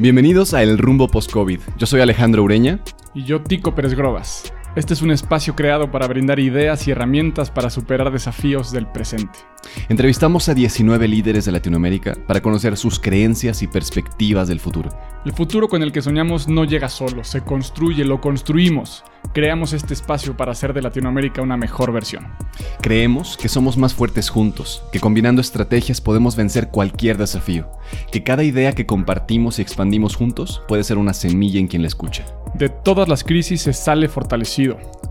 Bienvenidos a El Rumbo Post-COVID. Yo soy Alejandro Ureña. Y yo, Tico Pérez Grobas. Este es un espacio creado para brindar ideas y herramientas para superar desafíos del presente. Entrevistamos a 19 líderes de Latinoamérica para conocer sus creencias y perspectivas del futuro. El futuro con el que soñamos no llega solo, se construye, lo construimos. Creamos este espacio para hacer de Latinoamérica una mejor versión. Creemos que somos más fuertes juntos, que combinando estrategias podemos vencer cualquier desafío, que cada idea que compartimos y expandimos juntos puede ser una semilla en quien la escucha. De todas las crisis se sale fortalecido.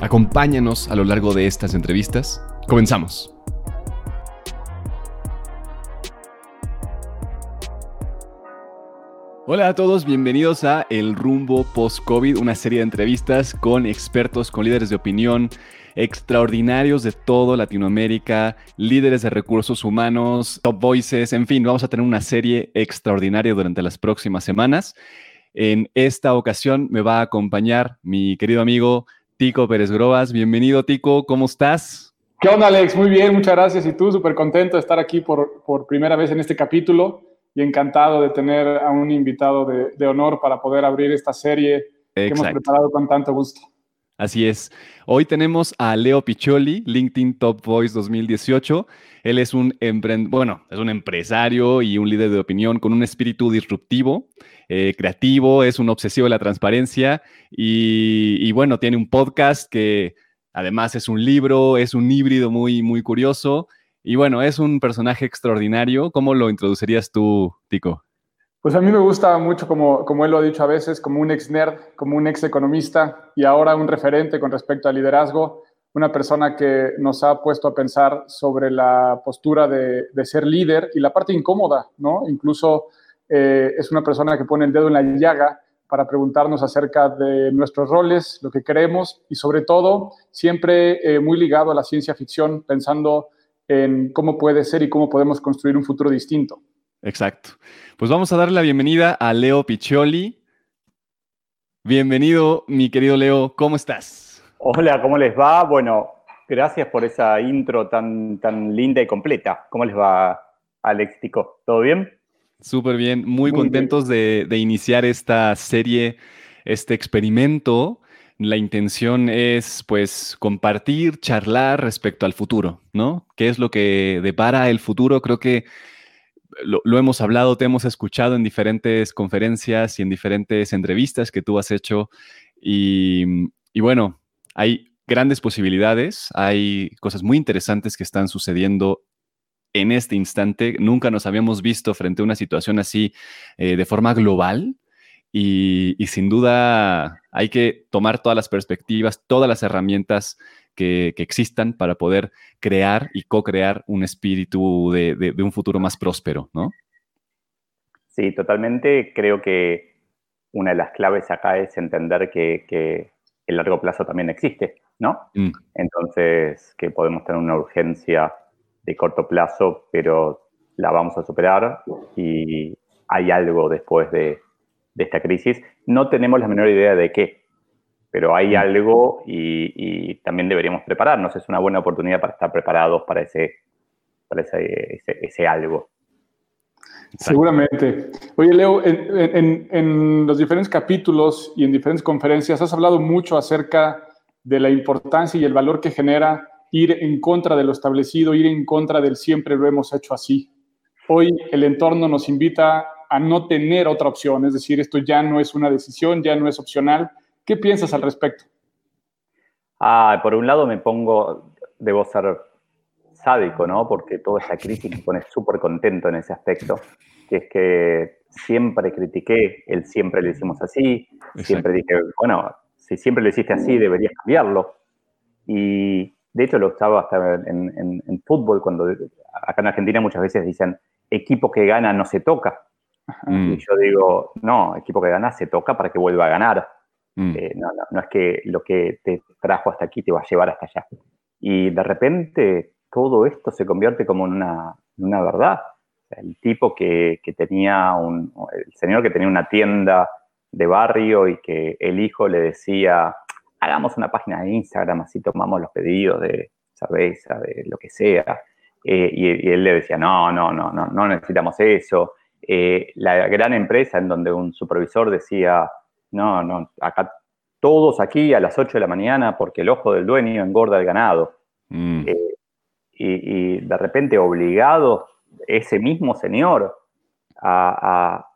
Acompáñanos a lo largo de estas entrevistas. Comenzamos. Hola a todos, bienvenidos a El Rumbo Post-COVID, una serie de entrevistas con expertos, con líderes de opinión, extraordinarios de todo Latinoamérica, líderes de recursos humanos, top voices, en fin, vamos a tener una serie extraordinaria durante las próximas semanas. En esta ocasión me va a acompañar mi querido amigo Tico Pérez Grobas. Bienvenido, Tico, ¿cómo estás? ¿Qué onda, Alex? Muy bien, muchas gracias. Y tú, súper contento de estar aquí por, por, primera vez en este capítulo y encantado de tener a un invitado de, de honor para poder abrir esta serie que hemos preparado con tanto gusto. Así es. Hoy tenemos a Leo Piccioli, LinkedIn Top Voice 2018. Él es un, bueno, es un empresario y un líder de opinión con un espíritu disruptivo, eh, creativo, es un obsesivo de la transparencia y, bueno, tiene un podcast que además es un libro, es un híbrido muy, muy curioso y bueno, es un personaje extraordinario. ¿Cómo lo introducirías tú, Tico? Pues a mí me gusta mucho, como, como él lo ha dicho a veces, como un ex nerd, como un ex economista y ahora un referente con respecto al liderazgo, una persona que nos ha puesto a pensar sobre la postura de, ser líder y la parte incómoda, ¿no? Incluso eh, es una persona que pone el dedo en la llaga para preguntarnos acerca de nuestros roles, lo que queremos y sobre todo siempre eh, muy ligado a la ciencia ficción, pensando en cómo puede ser y cómo podemos construir un futuro distinto. Exacto. Pues vamos a darle la bienvenida a Leo Piccioli. Bienvenido, mi querido Leo, ¿cómo estás? Hola, ¿cómo les va? Bueno, gracias por esa intro tan, tan linda y completa. ¿Cómo les va, Alex Tico? ¿Todo bien? Súper bien, muy, contentos De, de, iniciar esta serie, este experimento. La intención es, pues, compartir, charlar respecto al futuro, ¿no? ¿Qué es lo que depara el futuro? Creo que lo, hemos hablado, te hemos escuchado en diferentes conferencias y en diferentes entrevistas que tú has hecho. Y, bueno, hay grandes posibilidades, hay cosas muy interesantes que están sucediendo en este instante. Nunca nos habíamos visto frente a una situación así eh, de forma global. Y, y, sin duda hay que tomar todas las perspectivas, todas las herramientas que, existan para poder crear y co-crear un espíritu de, un futuro más próspero, ¿no? Sí, totalmente. Creo que una de las claves acá es entender que, el largo plazo también existe, ¿no? Mm. Entonces, que podemos tener una urgencia de corto plazo, pero la vamos a superar y hay algo después de, de esta crisis. No tenemos la menor idea de qué, pero hay mm. algo y, también deberíamos prepararnos. Es una buena oportunidad para estar preparados para ese, para ese, algo. Seguramente. Oye, Leo, en, los diferentes capítulos y en diferentes conferencias has hablado mucho acerca de la importancia y el valor que genera ir en contra de lo establecido, ir en contra del siempre lo hemos hecho así. Hoy el entorno nos invita a no tener otra opción, es decir, esto ya no es una decisión, ya no es opcional, ¿Qué piensas al respecto? Ah, por un lado me pongo, debo ser sádico, ¿no? Porque toda esta crisis me pone súper contento en ese aspecto, que es que siempre critiqué el siempre lo hicimos así, siempre dije, bueno, si siempre lo hiciste así, deberías cambiarlo. Y de hecho lo estaba hasta en, en, fútbol, cuando acá en Argentina muchas veces dicen, equipo que gana no se toca. Y yo digo, no, equipo que gana se toca para que vuelva a ganar. Mm. Eh, no, no, es que lo que te trajo hasta aquí te va a llevar hasta allá. Y de repente todo esto se convierte como en una, una verdad. el tipo que, que, tenía un, el señor que tenía una tienda de barrio y que el hijo le decía, hagamos una página de Instagram, así tomamos los pedidos de cerveza, de lo que sea. Eh, y, él le decía, no, no, no, no, no necesitamos eso. Eh, la gran empresa en donde un supervisor decía, no, no, acá todos aquí a las 8 de la mañana porque el ojo del dueño engorda el ganado. Mm. Eh, y, de repente obligado ese mismo señor a,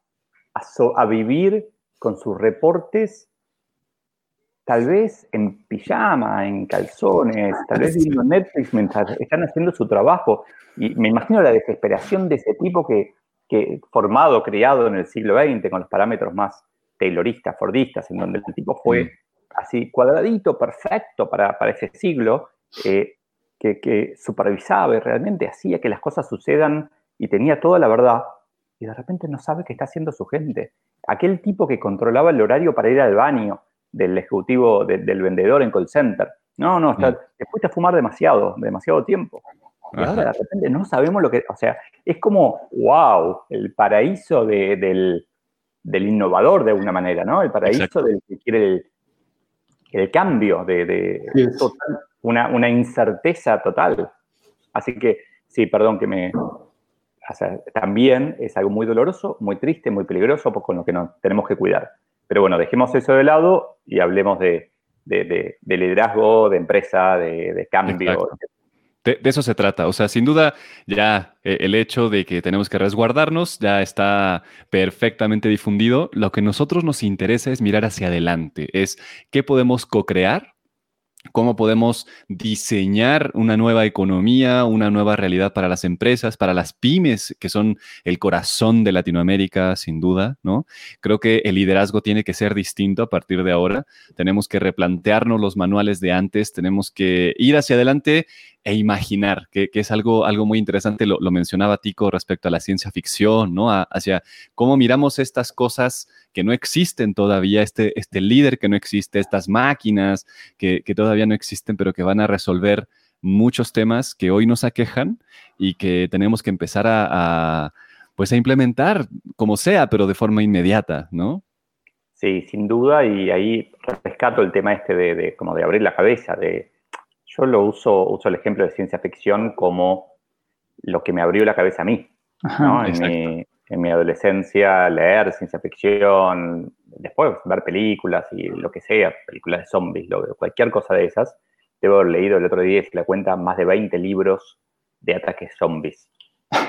a vivir con sus reportes tal vez en pijama, en calzones, tal vez viendo Netflix mientras están haciendo su trabajo. Y me imagino la desesperación de ese tipo que, que formado, criado en el siglo XX con los parámetros más tayloristas, fordistas, en donde el tipo fue mm. así cuadradito, perfecto para, para ese siglo, eh, que, que, supervisaba y realmente hacía que las cosas sucedan y tenía toda la verdad, y de repente no sabe qué está haciendo su gente. Aquel tipo que controlaba el horario para ir al baño, del ejecutivo, del vendedor en call center. No, no, está, te fuiste a fumar demasiado, demasiado tiempo. Y ahora de repente no sabemos lo que, o sea, es como, wow, el paraíso del, innovador de alguna manera, ¿no? El paraíso del que quiere el, cambio, de, una, una, incerteza total. Así que, sí, perdón que me... O sea, también es algo muy doloroso, muy triste, muy peligroso, con lo que nos tenemos que cuidar. Pero bueno, dejemos eso de lado y hablemos de, liderazgo, de empresa, de, cambio. De, eso se trata. O sea, sin duda, ya eh, el hecho de que tenemos que resguardarnos ya está perfectamente difundido. Lo que a nosotros nos interesa es mirar hacia adelante, es qué podemos co-crear cómo podemos diseñar una nueva economía, una nueva realidad para las empresas, para las pymes, que son el corazón de Latinoamérica, sin duda, ¿no? Creo que el liderazgo tiene que ser distinto a partir de ahora. Tenemos que replantearnos los manuales de antes, tenemos que ir hacia adelante e imaginar, que, es algo, algo muy interesante, lo, mencionaba Tico respecto a la ciencia ficción, ¿no? hacia cómo miramos estas cosas que no existen todavía, este, este líder que no existe, estas máquinas que, todavía no existen, pero que van a resolver muchos temas que hoy nos aquejan y que tenemos que empezar a, pues a implementar como sea, pero de forma inmediata, ¿no? Sí, sin duda, y ahí rescato el tema este de, como de abrir la cabeza, de yo lo uso, uso el ejemplo de ciencia ficción como lo que me abrió la cabeza a mí, ¿no? en mi adolescencia leer ciencia ficción, después ver películas y lo que sea, películas de zombies, cualquier cosa de esas. Debo haber leído el otro día, si la cuenta, más de 20 libros de ataques zombies.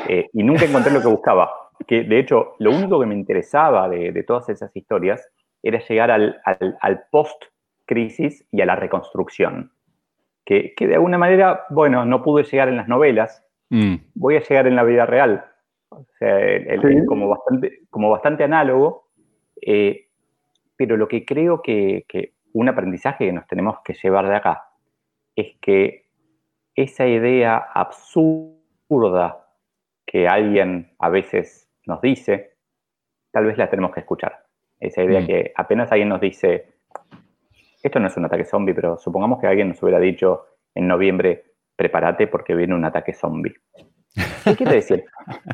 Eh, y nunca encontré lo que buscaba. Que de hecho, lo único que me interesaba de, todas esas historias era llegar al, post-crisis y a la reconstrucción. Que, de alguna manera, bueno, no pude llegar en las novelas, mm. voy a llegar en la vida real o sea, como, bastante, como bastante análogo, eh, pero lo que creo que, un aprendizaje que nos tenemos que llevar de acá es que esa idea absurda que alguien a veces nos dice, tal vez la tenemos que escuchar. Esa idea mm. que apenas alguien nos dice, esto no es un ataque zombie, pero supongamos que alguien nos hubiera dicho en noviembre, prepárate porque viene un ataque zombie. ¿Qué quiere decir?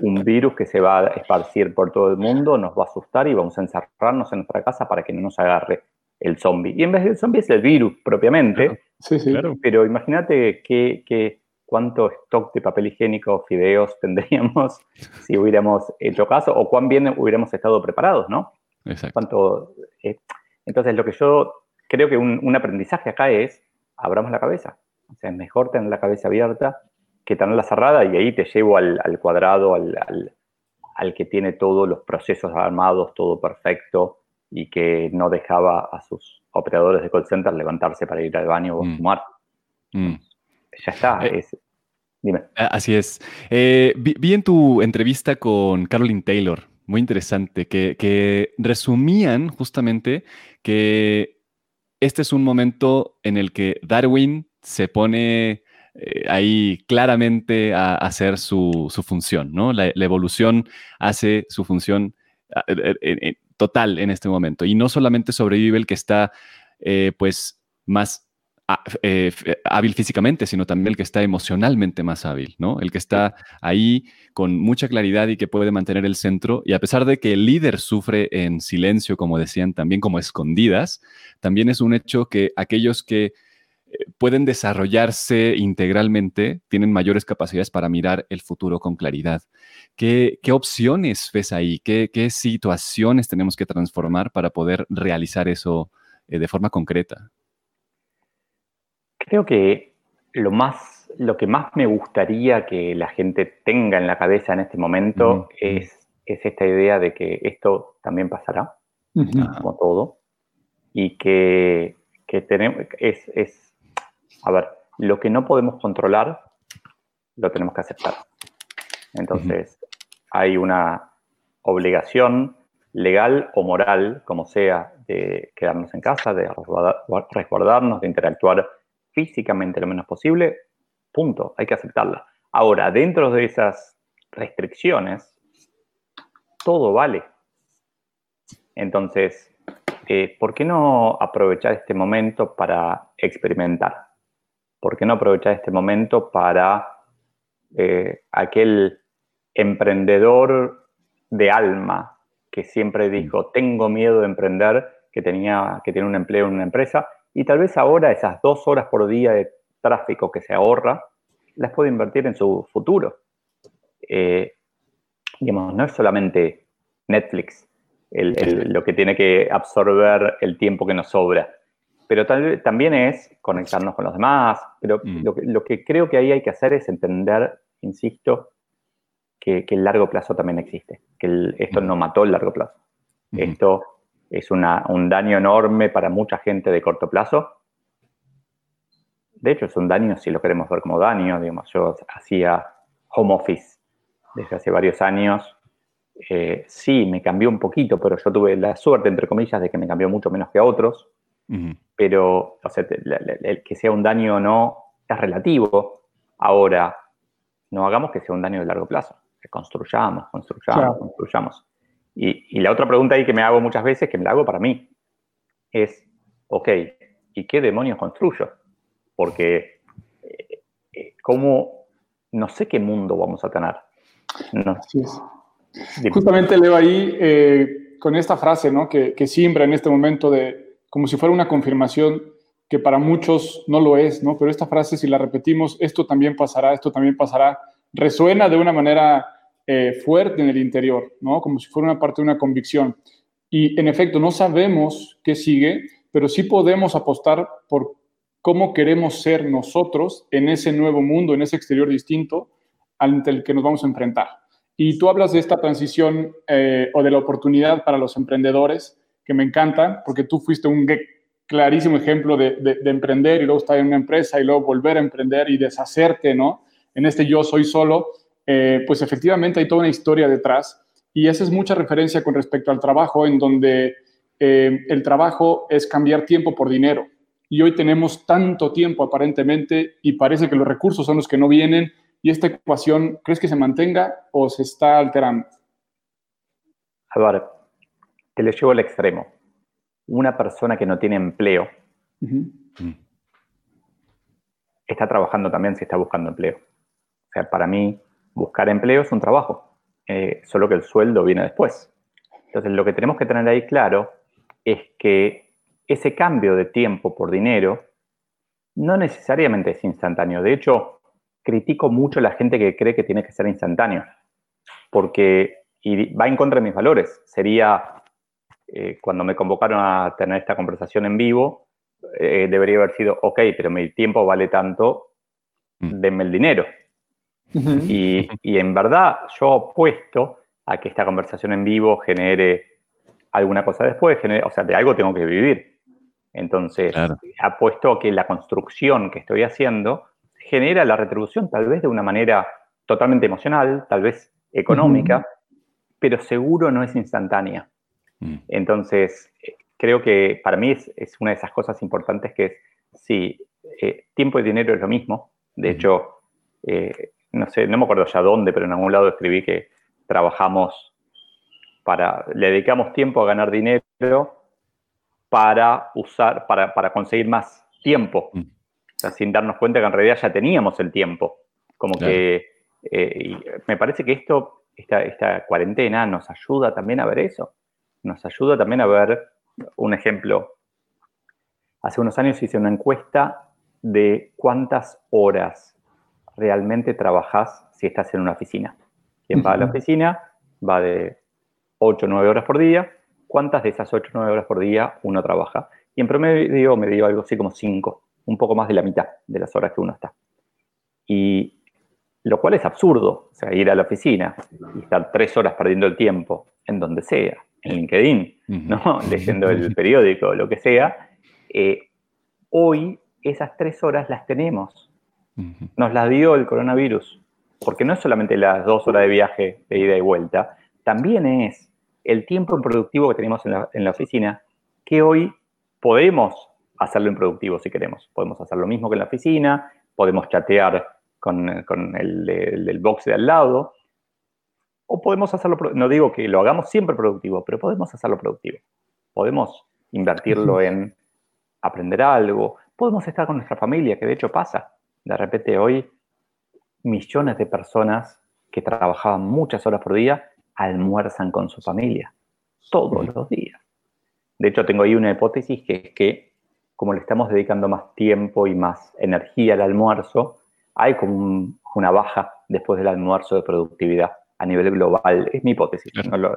Un virus que se va a esparcir por todo el mundo, nos va a asustar y vamos a encerrarnos en nuestra casa para que no nos agarre el zombie. Y en vez del zombie es el virus propiamente. Sí, sí. Pero imagínate que, cuánto stock de papel higiénico, fideos tendríamos si hubiéramos hecho caso o cuán bien hubiéramos estado preparados, ¿no? Exacto. Eh, entonces, lo que yo creo que un, un aprendizaje acá es, abramos la cabeza. O sea, es mejor tener la cabeza abierta que tenerla cerrada y ahí te llevo al, cuadrado, al, que tiene todos los procesos armados, todo perfecto y que no dejaba a sus operadores de call center levantarse para ir al baño o mm. fumar. Mm. Ya está. Eh, dime. Así es. Eh, vi, en tu entrevista con Caroline Taylor, muy interesante, que, que resumían justamente que este es un momento en el que Darwin se pone eh, ahí claramente a, hacer su, función, ¿no? La, evolución hace su función. Total en este momento. Y no solamente sobrevive el que está, eh, pues, más eh, hábil físicamente, sino también el que está emocionalmente más hábil, ¿no? El que está ahí con mucha claridad y que puede mantener el centro. Y a pesar de que el líder sufre en silencio, como decían, también como escondidas, también es un hecho que aquellos que eh, pueden desarrollarse integralmente, tienen mayores capacidades para mirar el futuro con claridad. ¿Qué, opciones ves ahí? ¿Qué, situaciones tenemos que transformar para poder realizar eso eh, de forma concreta? Creo que lo más, lo que más me gustaría que la gente tenga en la cabeza en este momento es, esta idea de que esto también pasará, como todo, y que, tenemos, es, es, a ver, lo que no podemos controlar, lo tenemos que aceptar. Entonces, hay una obligación legal o moral, como sea, de quedarnos en casa, de resguardarnos, de interactuar físicamente lo menos posible, punto, hay que aceptarla. Ahora, dentro de esas restricciones, todo vale. Entonces, eh, ¿por qué no aprovechar este momento para experimentar? ¿Por qué no aprovechar este momento para eh, aquel emprendedor de alma que siempre dijo, tengo miedo de emprender, que, tenía, que tiene un empleo en una empresa, y tal vez ahora esas dos horas por día de tráfico que se ahorra, las puede invertir en su futuro. Eh, digamos, no es solamente Netflix lo que tiene que absorber el tiempo que nos sobra, pero tal, también es conectarnos con los demás, pero mm. lo, que, creo que ahí hay que hacer es entender, insisto, que, el largo plazo también existe, que esto mm. no mató el largo plazo. Esto es un daño enorme para mucha gente de corto plazo. De hecho, es un daño si lo queremos ver como daño. Digamos, yo hacía home office desde hace varios años. Eh, sí, me cambió un poquito, pero yo tuve la suerte, entre comillas, de que me cambió mucho menos que a otros. Pero, o sea, el que sea un daño o no es relativo. Ahora, no hagamos que sea un daño de largo plazo. Que construyamos, construyamos, construyamos. Y, la otra pregunta ahí que me hago muchas veces, que me la hago para mí, es, ok, ¿y qué demonios construyo? Porque, eh, eh, ¿cómo? No sé qué mundo vamos a tener. No. Justamente leo ahí eh, con esta frase, ¿no? Que, que siembra en este momento de, como si fuera una confirmación que para muchos no lo es, ¿no? Pero esta frase, si la repetimos, esto también pasará, esto también pasará, resuena de una manera eh, fuerte en el interior, ¿no? Como si fuera una parte de una convicción. Y en efecto, no sabemos qué sigue, pero sí podemos apostar por cómo queremos ser nosotros en ese nuevo mundo, en ese exterior distinto ante el que nos vamos a enfrentar. Y tú hablas de esta transición eh, o de la oportunidad para los emprendedores, que me encanta, porque tú fuiste un clarísimo ejemplo de, de, emprender y luego estar en una empresa y luego volver a emprender y deshacerte, ¿no? En este yo soy solo eh, pues efectivamente hay toda una historia detrás y esa es mucha referencia con respecto al trabajo, en donde eh, el trabajo es cambiar tiempo por dinero. Y hoy tenemos tanto tiempo aparentemente y parece que los recursos son los que no vienen y esta ecuación, ¿crees que se mantenga o se está alterando? Ver, te lo llevo al extremo. Una persona que no tiene empleo está trabajando también si está buscando empleo. O sea, para mí, buscar empleo es un trabajo, eh, solo que el sueldo viene después. Entonces, lo que tenemos que tener ahí claro es que ese cambio de tiempo por dinero no necesariamente es instantáneo. De hecho, critico mucho a la gente que cree que tiene que ser instantáneo, porque y va en contra de mis valores. Sería, eh, cuando me convocaron a tener esta conversación en vivo, eh, debería haber sido, ok, pero mi tiempo vale tanto, mm. denme el dinero y, en verdad yo apuesto a que esta conversación en vivo genere alguna cosa después, o sea, de algo tengo que vivir. Entonces, apuesto a que la construcción que estoy haciendo genera la retribución tal vez de una manera totalmente emocional, tal vez económica, pero seguro no es instantánea. Mm. Entonces, eh, creo que para mí es, una de esas cosas importantes que es, sí, eh, tiempo y dinero es lo mismo. De hecho, eh, no sé, no me acuerdo ya dónde, pero en algún lado escribí que trabajamos para, le dedicamos tiempo a ganar dinero para usar, para, para conseguir más tiempo. Mm. O sea, sin darnos cuenta que en realidad ya teníamos el tiempo. Como que eh, me parece que esto, esta, esta cuarentena nos ayuda también a ver eso. Nos ayuda también a ver un ejemplo. Hace unos años hice una encuesta de cuántas horas realmente trabajas si estás en una oficina. Quien va a la oficina va de 8 o 9 horas por día. ¿Cuántas de esas 8 o 9 horas por día uno trabaja? Y en promedio me dio algo así como 5, un poco más de la mitad de las horas que uno está. Y lo cual es absurdo, o sea, ir a la oficina y estar 3 horas perdiendo el tiempo en donde sea, en LinkedIn, ¿no? leyendo el periódico, lo que sea. Eh, hoy esas 3 horas las tenemos. Nos las dio el coronavirus, porque no es solamente las 2 horas de viaje de ida y vuelta, también es el tiempo improductivo que tenemos en la, en la oficina, que hoy podemos hacerlo improductivo si queremos. Podemos hacer lo mismo que en la oficina, podemos chatear con, el, el, box de al lado, o podemos hacerlo, no digo que lo hagamos siempre productivo, pero podemos hacerlo productivo. Podemos invertirlo en aprender algo, podemos estar con nuestra familia, que de hecho pasa. De repente hoy millones de personas que trabajaban muchas horas por día almuerzan con su familia todos los días. De hecho, tengo ahí una hipótesis que es que como le estamos dedicando más tiempo y más energía al almuerzo, hay como una baja después del almuerzo de productividad a nivel global. Es mi hipótesis.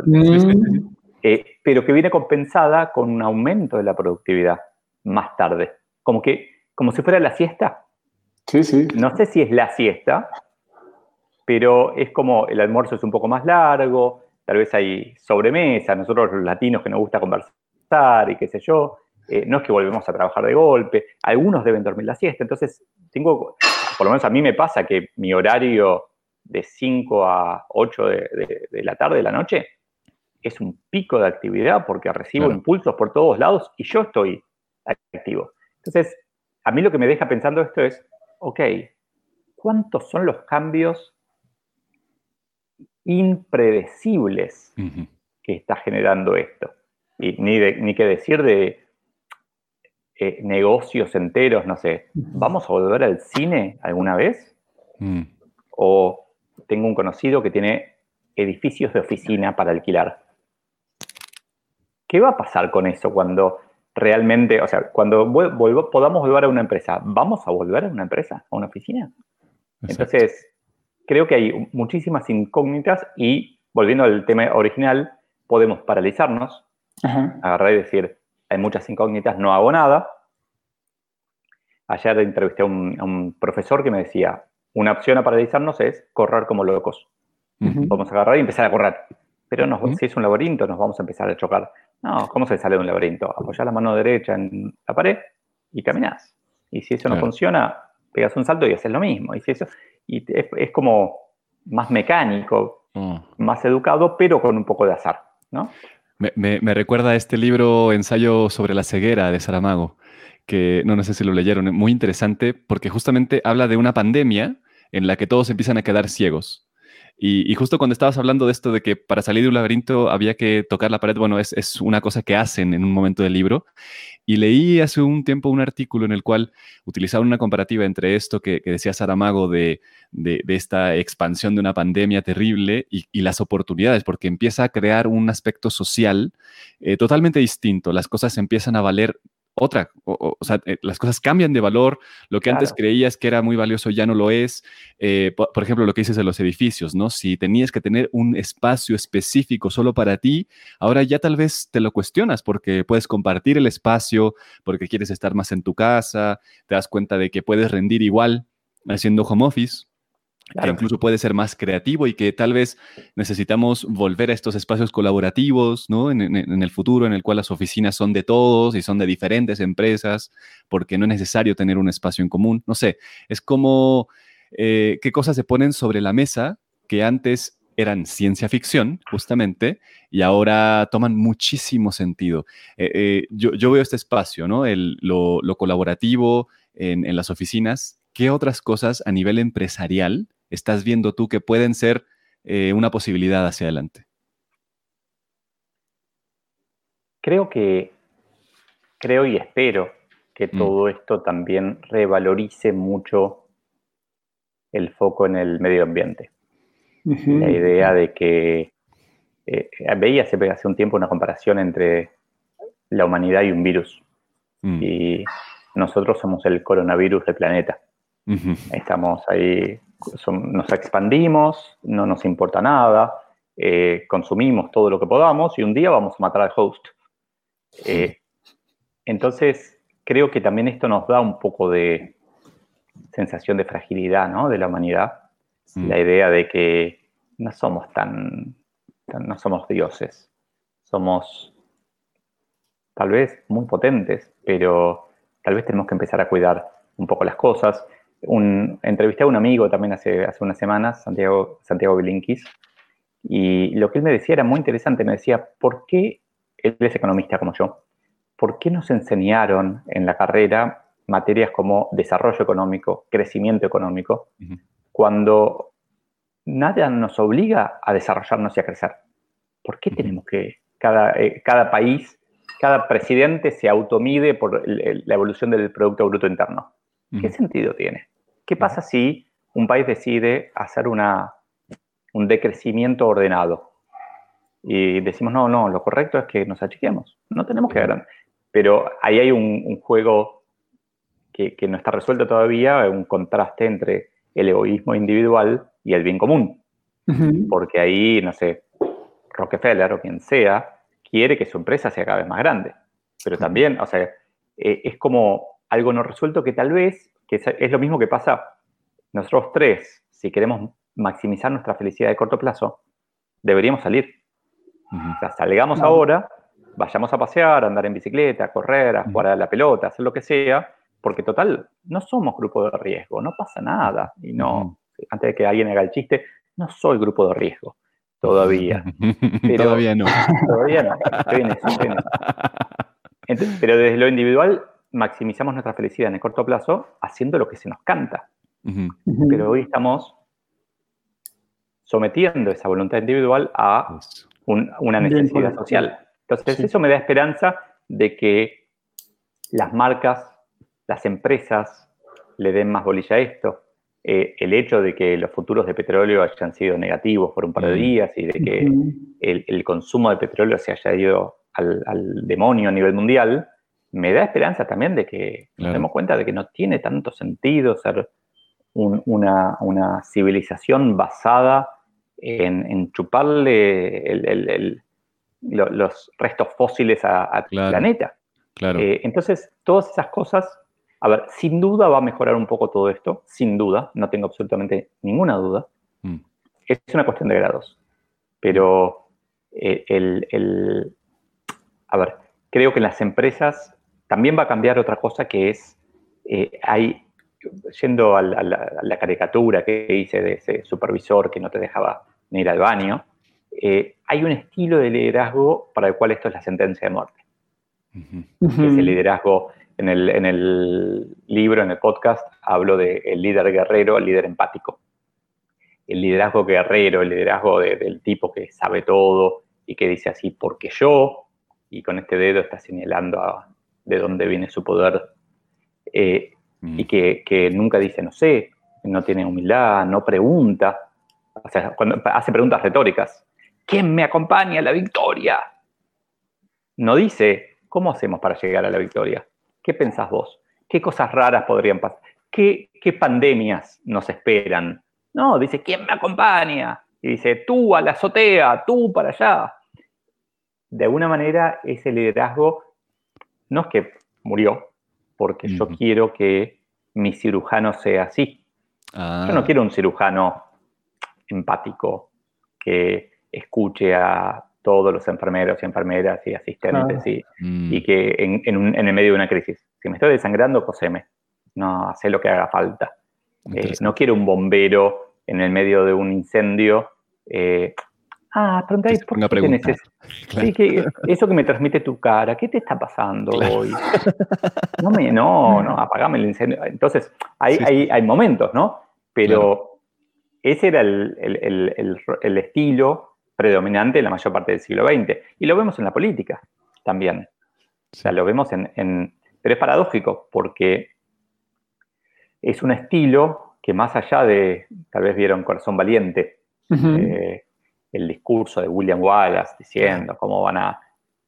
Mm. Eh, pero que viene compensada con un aumento de la productividad más tarde. Como que, como si fuera la siesta. Sí, sí. No sé si es la siesta, pero es como el almuerzo es un poco más largo, tal vez hay sobremesa, nosotros los latinos que nos gusta conversar y qué sé yo, eh, no es que volvemos a trabajar de golpe, algunos deben dormir la siesta, entonces tengo, por lo menos a mí me pasa que mi horario de 5 a 8 de, la tarde, de la noche, es un pico de actividad porque recibo impulsos por todos lados y yo estoy activo. Entonces, a mí lo que me deja pensando esto es, ok, ¿cuántos son los cambios impredecibles que está generando esto. Y ni, ni que decir de eh, negocios enteros, no sé, ¿vamos a volver al cine alguna vez? Mm. O tengo un conocido que tiene edificios de oficina para alquilar. ¿Qué va a pasar con eso cuando realmente, o sea, cuando podamos volver a una empresa, ¿vamos a volver a una empresa, a una oficina? Entonces, creo que hay muchísimas incógnitas y, volviendo al tema original, podemos paralizarnos, agarrar y decir, hay muchas incógnitas, no hago nada. Ayer entrevisté a un, profesor que me decía, una opción a paralizarnos es correr como locos. Vamos a agarrar y empezar a correr. Pero si es un laberinto, nos vamos a empezar a chocar. No, ¿cómo se sale de un laberinto? Apoyar la mano derecha en la pared y caminas. Y si eso no funciona, pegas un salto y haces lo mismo. Y si eso, y es, como más mecánico, mm. más educado, pero con un poco de azar, ¿no? Me, recuerda a este libro, Ensayo sobre la ceguera de Saramago, que no, no sé si lo leyeron, muy interesante porque justamente habla de una pandemia en la que todos empiezan a quedar ciegos. Y, justo cuando estabas hablando de esto de que para salir de un laberinto había que tocar la pared, bueno, es, una cosa que hacen en un momento del libro. Y leí hace un tiempo un artículo en el cual utilizaban una comparativa entre esto que, decía Saramago de, de, esta expansión de una pandemia terrible y, las oportunidades, porque empieza a crear un aspecto social eh, totalmente distinto. Las cosas empiezan a valer otra. O, sea, eh, las cosas cambian de valor. Lo que antes creías que era muy valioso ya no lo es. Eh, por, ejemplo, lo que dices de los edificios, ¿no? Si tenías que tener un espacio específico solo para ti, ahora ya tal vez te lo cuestionas porque puedes compartir el espacio, porque quieres estar más en tu casa, te das cuenta de que puedes rendir igual haciendo home office que incluso puede ser más creativo y que tal vez necesitamos volver a estos espacios colaborativos, ¿no? En, el futuro, en el cual las oficinas son de todos y son de diferentes empresas, porque no es necesario tener un espacio en común. No sé, es como eh, qué cosas se ponen sobre la mesa que antes eran ciencia ficción, justamente, y ahora toman muchísimo sentido. Eh, eh, yo, veo este espacio, ¿no? El, lo, colaborativo en, en las oficinas. ¿Qué otras cosas a nivel empresarial estás viendo tú que pueden ser eh, una posibilidad hacia adelante? creo que, creo y espero que mm. todo esto también revalorice mucho el foco en el medio ambiente. La idea de que eh, veía hace, hace un tiempo una comparación entre la humanidad y un virus. Mm. Y nosotros somos el coronavirus del planeta. Estamos ahí, nos expandimos, no nos importa nada, eh, consumimos todo lo que podamos y un día vamos a matar al host. Eh, entonces, creo que también esto nos da un poco de sensación de fragilidad ¿no? de la humanidad. Mm. La idea de que no somos tan, no somos dioses. Somos tal vez muy potentes, pero tal vez tenemos que empezar a cuidar un poco las cosas. Un, entrevisté a un amigo también hace, hace unas semanas, Santiago, Santiago Bilinkis, y lo que él me decía era muy interesante. Me decía, ¿por qué, él es economista como yo, ¿por qué nos enseñaron en la carrera materias como desarrollo económico, crecimiento económico, cuando nada nos obliga a desarrollarnos y a crecer? ¿Por qué tenemos que, cada, eh, cada país cada presidente se automide por la evolución del Producto Bruto Interno. ¿Qué sentido tiene? ¿Qué pasa si un país decide hacer una, un decrecimiento ordenado? Y decimos, no, no, lo correcto es que nos achiquemos. No tenemos que ver. Pero ahí hay un, juego que, no está resuelto todavía, un contraste entre el egoísmo individual y el bien común. Porque ahí, no sé, Rockefeller o quien sea, quiere que su empresa sea cada vez más grande. Pero también, o sea, eh, es como algo no resuelto que tal vez, que es, lo mismo que pasa nosotros tres, si queremos maximizar nuestra felicidad de corto plazo, deberíamos salir. O sea, salgamos ahora, vayamos a pasear, a andar en bicicleta, a correr, a jugar a la pelota, hacer lo que sea, porque total, no somos grupo de riesgo, no pasa nada. Y no, antes de que alguien haga el chiste, no soy grupo de riesgo. Todavía. todavía no. Todavía no. pero desde lo individual maximizamos nuestra felicidad en el corto plazo haciendo lo que se nos canta. Pero hoy estamos sometiendo esa voluntad individual a una necesidad social. Entonces, eso me da esperanza de que las marcas, las empresas le den más bolilla a esto, eh, el hecho de que los futuros de petróleo hayan sido negativos por un par de días y de que el, consumo de petróleo se haya ido al, demonio a nivel mundial, me da esperanza también de que nos demos cuenta de que no tiene tanto sentido ser una, civilización basada en, chuparle los restos fósiles al planeta. Eh, entonces, todas esas cosas a ver, sin duda va a mejorar un poco todo esto, sin duda, no tengo absolutamente ninguna duda. Mm. Es una cuestión de grados. Pero eh, el, a ver, creo que en las empresas también va a cambiar otra cosa que es, eh, hay, yendo a la, caricatura que hice de ese supervisor que no te dejaba ni ir al baño, eh, hay un estilo de liderazgo para el cual esto es la sentencia de muerte. Es el liderazgo en el, libro, en el podcast, hablo del líder guerrero, el líder empático. El liderazgo guerrero, el liderazgo del tipo que sabe todo y que dice así, porque yo, y con este dedo está señalando de dónde viene su poder, eh, mm. y que, nunca dice, no sé, no tiene humildad, no pregunta, o sea, cuando hace preguntas retóricas, ¿quién me acompaña a la victoria? No dice, ¿cómo hacemos para llegar a la victoria? ¿Qué pensás vos? ¿Qué cosas raras podrían pasar? ¿Qué, pandemias nos esperan? No, dice, ¿quién me acompaña? Y dice, tú a la azotea, tú para allá. De alguna manera, ese liderazgo no es que murió, porque yo quiero que mi cirujano sea así. Yo no ah. quiero un cirujano empático que escuche a todos los enfermeros y enfermeras y asistentes y, mm. y, que en, en, el medio de una crisis, si me estoy desangrando, coseme, no hace lo que haga falta. Eh, no quiero un bombero en el medio de un incendio. Eh, ah, preguntáis por qué tenés sí, que, eso que me transmite tu cara, ¿qué te está pasando hoy? No, me, no, no, apagame el incendio. Entonces, hay, hay, hay momentos, ¿no? Pero ese era el, el, el, el estilo predominante en la mayor parte del siglo XX. Y lo vemos en la política. también. O sea, lo vemos en, Pero es paradójico porque es un estilo que más allá de, tal vez vieron Corazón Valiente, eh, el discurso de William Wallace diciendo cómo van a...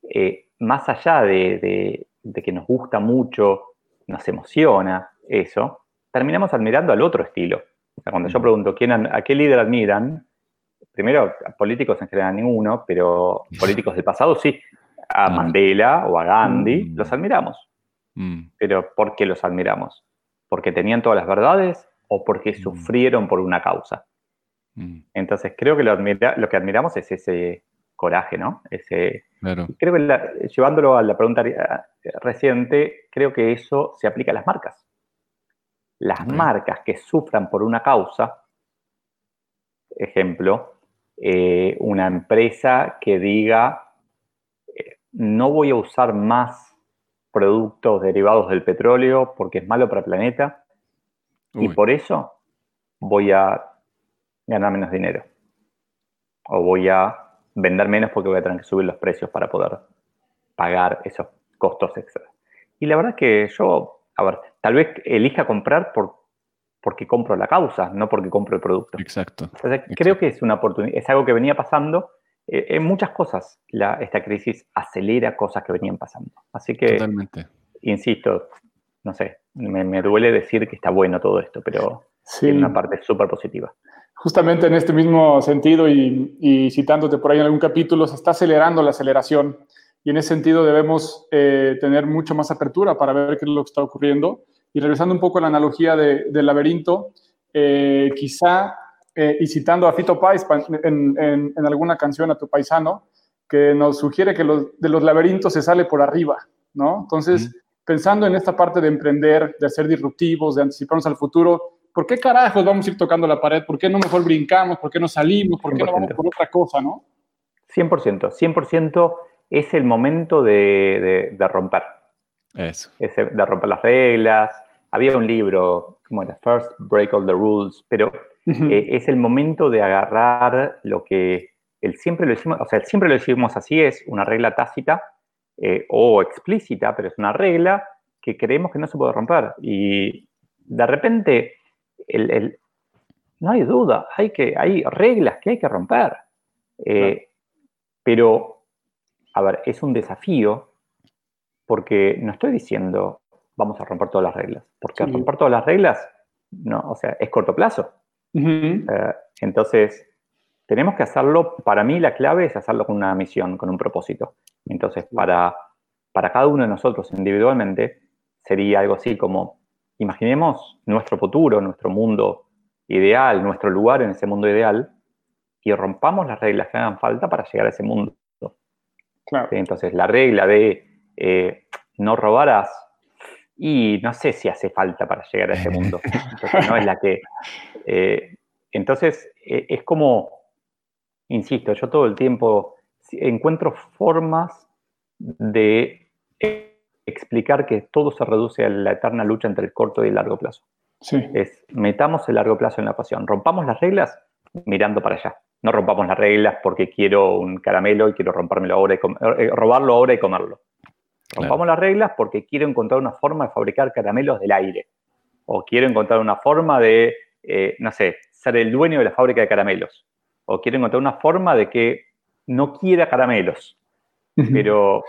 Eh, más allá de, que nos gusta mucho, nos emociona eso, terminamos admirando al otro estilo. cuando yo pregunto ¿quién, a qué líder admiran, primero, políticos en general ninguno, pero políticos del pasado sí. A Mandela o a Gandhi mm. los admiramos. Mm. Pero ¿por qué los admiramos? ¿Porque tenían todas las verdades o porque mm. sufrieron por una causa? Entonces creo que lo, lo, que admiramos es ese coraje, ¿no? Ese, Creo que llevándolo a la pregunta reciente, creo que eso se aplica a las marcas. Las marcas que sufran por una causa, ejemplo, eh, una empresa que diga, eh, no voy a usar más productos derivados del petróleo porque es malo para el planeta y por eso voy a ganar menos dinero. O voy a vender menos porque voy a tener que subir los precios para poder pagar esos costos extras. Y la verdad es que yo, a ver, tal vez elija comprar por porque compro la causa, no porque compro el producto. Exacto. Creo que es una oportunidad, es algo que venía pasando. Eh, en muchas cosas esta crisis acelera cosas que venían pasando. Así que, Totalmente. insisto, no sé, me, duele decir que está bueno todo esto, pero tiene una parte súper positiva. Justamente en este mismo sentido y, citándote por ahí en algún capítulo, se está acelerando la aceleración. Y en ese sentido debemos eh, tener mucho más apertura para ver qué es lo que está ocurriendo. Y regresando un poco a la analogía del laberinto, eh, quizá, eh, y citando a Fito Pais en, en, alguna canción a tu paisano, que nos sugiere que los, de los laberintos se sale por arriba, ¿no? Entonces, pensando en esta parte de emprender, de ser disruptivos, de anticiparnos al futuro, ¿por qué carajos vamos a ir tocando la pared? ¿Por qué no mejor brincamos? ¿Por qué no salimos? ¿Por qué no vamos por otra cosa, no? 100%, 100% es el momento de, de romper. Eso. de romper las reglas. Había un libro, como era First Break All the Rules, pero eh, es el momento de agarrar lo que el siempre lo decimos, o sea, siempre lo decimos así, es una regla tácita eh, o explícita, pero es una regla que creemos que no se puede romper. Y de repente, el, no hay duda, hay, que, hay reglas que hay que romper. Eh, pero, a ver, es un desafío porque no estoy diciendo vamos a romper todas las reglas, porque romper todas las reglas, no, o sea, es corto plazo. Eh, entonces, tenemos que hacerlo, para mí la clave es hacerlo con una misión, con un propósito. Entonces, para, para cada uno de nosotros individualmente, sería algo así como, imaginemos nuestro futuro, nuestro mundo ideal, nuestro lugar en ese mundo ideal, y rompamos las reglas que hagan falta para llegar a ese mundo. Entonces, la regla de eh, no robarás, y no sé si hace falta para llegar a ese mundo. Entonces, no es la que. Eh, entonces, eh, es como, insisto, yo todo el tiempo encuentro formas de explicar que todo se reduce a la eterna lucha entre el corto y el largo plazo. Sí. Es metamos el largo plazo en la pasión, rompamos las reglas mirando para allá. No rompamos las reglas porque quiero un caramelo y quiero rompármelo ahora y robarlo ahora y comerlo. Rompamos las reglas porque quiero encontrar una forma de fabricar caramelos del aire. O quiero encontrar una forma de, eh, no sé, ser el dueño de la fábrica de caramelos. O quiero encontrar una forma de que no quiera caramelos. Pero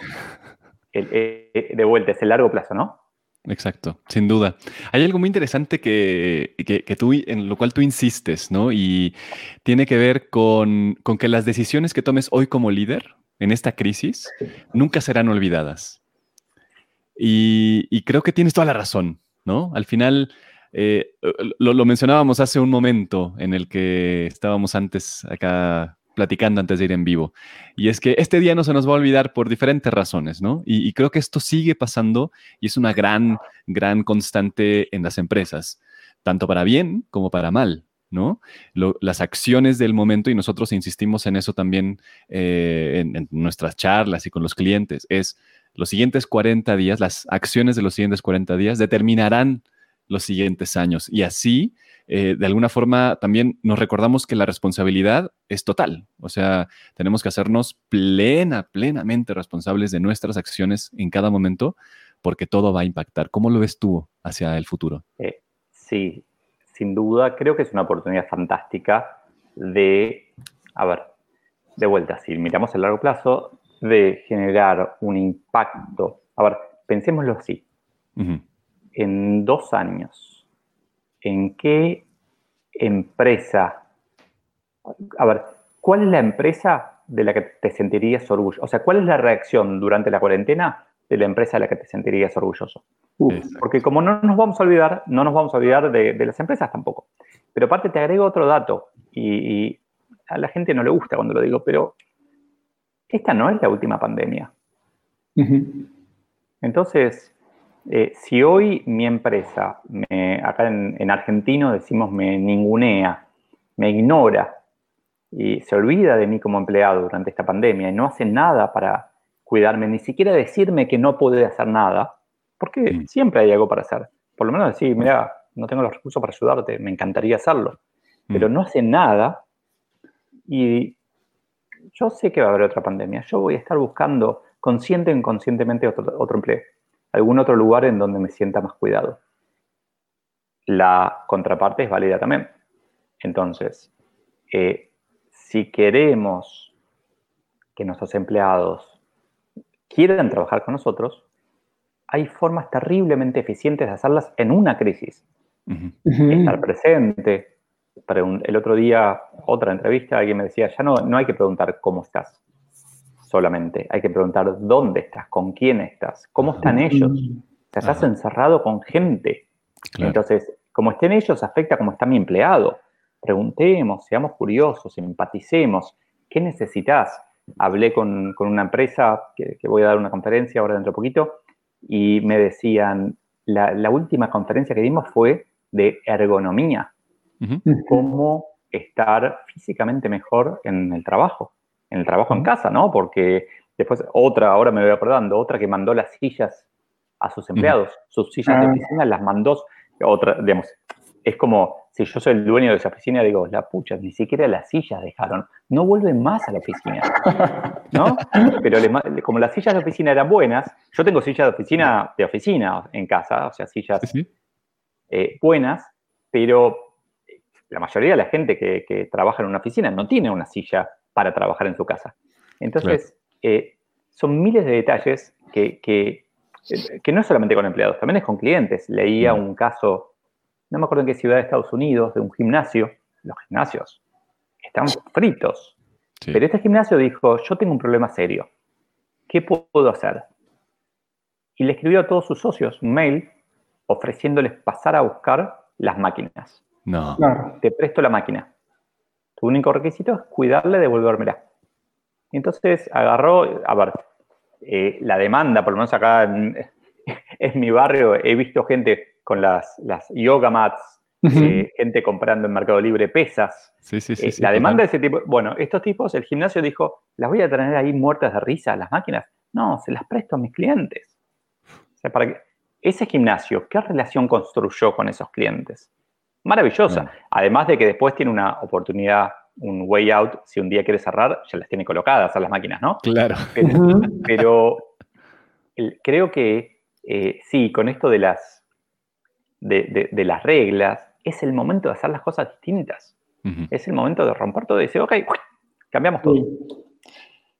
eh, de vuelta, es el largo plazo, ¿no? Exacto, sin duda. Hay algo muy interesante que, que, tú, en lo cual tú insistes, ¿no? Y tiene que ver con, con que las decisiones que tomes hoy como líder en esta crisis nunca serán olvidadas. Y, creo que tienes toda la razón, ¿no? Al final, eh, lo, mencionábamos hace un momento en el que estábamos antes acá platicando antes de ir en vivo. Y es que este día no se nos va a olvidar por diferentes razones, ¿no? Y, creo que esto sigue pasando y es una gran, gran constante en las empresas, tanto para bien como para mal, ¿no? las acciones del momento, y nosotros insistimos en eso también eh, en, nuestras charlas y con los clientes, es los siguientes 40 días, las acciones de los siguientes 40 días determinarán los siguientes años. Y así, eh, de alguna forma, también nos recordamos que la responsabilidad es total. O sea, tenemos que hacernos plena, plenamente responsables de nuestras acciones en cada momento, porque todo va a impactar. ¿Cómo lo ves tú hacia el futuro? Eh, sí, sin duda, creo que es una oportunidad fantástica de, a ver, de vuelta, si miramos a largo plazo, de generar un impacto. A ver, pensémoslo así. En dos años, ¿en qué empresa? A ver, ¿cuál es la empresa de la que te sentirías orgulloso? O sea, ¿cuál es la reacción durante la cuarentena de la empresa de la que te sentirías orgulloso? porque como no nos vamos a olvidar, no nos vamos a olvidar de, las empresas tampoco. Pero aparte te agrego otro dato y, a la gente no le gusta cuando lo digo, pero esta no es la última pandemia. Entonces, eh, si hoy mi empresa, acá en, en, argentino decimos me ningunea, me ignora y se olvida de mí como empleado durante esta pandemia y no hace nada para cuidarme, ni siquiera decirme que no puede hacer nada, porque mm. siempre hay algo para hacer. Por lo menos decir, mira, no tengo los recursos para ayudarte, me encantaría hacerlo. Pero mm. no hace nada y yo sé que va a haber otra pandemia. Yo voy a estar buscando consciente o inconscientemente otro, otro empleo, algún otro lugar en donde me sienta más cuidado. La contraparte es válida también. Entonces, eh, si queremos que nuestros empleados quieran trabajar con nosotros, hay formas terriblemente eficientes de hacerlas en una crisis. Estar presente. El otro día, otra entrevista, alguien me decía, ya no, no hay que preguntar cómo estás solamente, hay que preguntar dónde estás, con quién estás, cómo están ellos. Te estás encerrado con gente. Entonces, como estén ellos, afecta cómo está mi empleado. Preguntemos, seamos curiosos, empaticemos. ¿Qué necesitas? Hablé con, una empresa que, que, voy a dar una conferencia ahora dentro de poquito y me decían, la, última conferencia que dimos fue de ergonomía, cómo estar físicamente mejor en el trabajo, en el trabajo en casa, ¿no? Porque después otra, ahora me voy acordando, otra que mandó las sillas a sus empleados, sus sillas de ah. oficina las mandó, otra, digamos, es como si yo soy el dueño de esa oficina, digo, la pucha, ni siquiera las sillas dejaron. No vuelven más a la oficina. ¿No? Pero como las sillas de oficina eran buenas, yo tengo sillas de oficina de oficina en casa, o sea, sillas eh, buenas, pero la mayoría de la gente que, trabaja en una oficina no tiene una silla para trabajar en su casa. Entonces, eh, son miles de detalles que, que, que, no es solamente con empleados, también es con clientes. Leía un caso no me acuerdo en qué ciudad de Estados Unidos, de un gimnasio. Los gimnasios están fritos. Pero este gimnasio dijo, yo tengo un problema serio. ¿Qué puedo hacer? Y le escribió a todos sus socios un mail ofreciéndoles pasar a buscar las máquinas. No. Te presto la máquina. Tu único requisito es cuidarla y devolvérmela. Entonces agarró, a ver, eh, la demanda, por lo menos acá en, en mi barrio, he visto gente con las, las yoga mats, eh, gente comprando en Mercado Libre pesas. Sí, sí, sí, eh, la demanda de ese tipo. Bueno, estos tipos, el gimnasio dijo, ¿las voy a tener ahí muertas de risa las máquinas? No, se las presto a mis clientes. O sea, para que, ese gimnasio, ¿qué relación construyó con esos clientes? Maravillosa. Además de que después tiene una oportunidad, un way out, si un día quiere cerrar, ya las tiene colocadas a las máquinas, ¿no? Claro. Pero, creo que eh, sí, con esto de las de, las reglas, es el momento de hacer las cosas distintas. Es el momento de romper todo y decir, ok, cambiamos todo.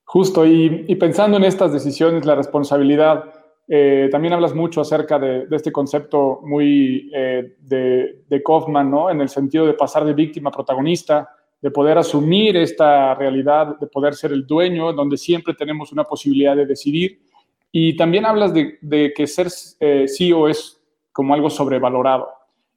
Justo, y, pensando en estas decisiones, la responsabilidad, eh, también hablas mucho acerca de, este concepto muy eh, de, de, Kaufman, ¿no? En el sentido de pasar de víctima a protagonista, de poder asumir esta realidad, de poder ser el dueño, donde siempre tenemos una posibilidad de decidir. Y también hablas de, que ser eh, CEO es como algo sobrevalorado.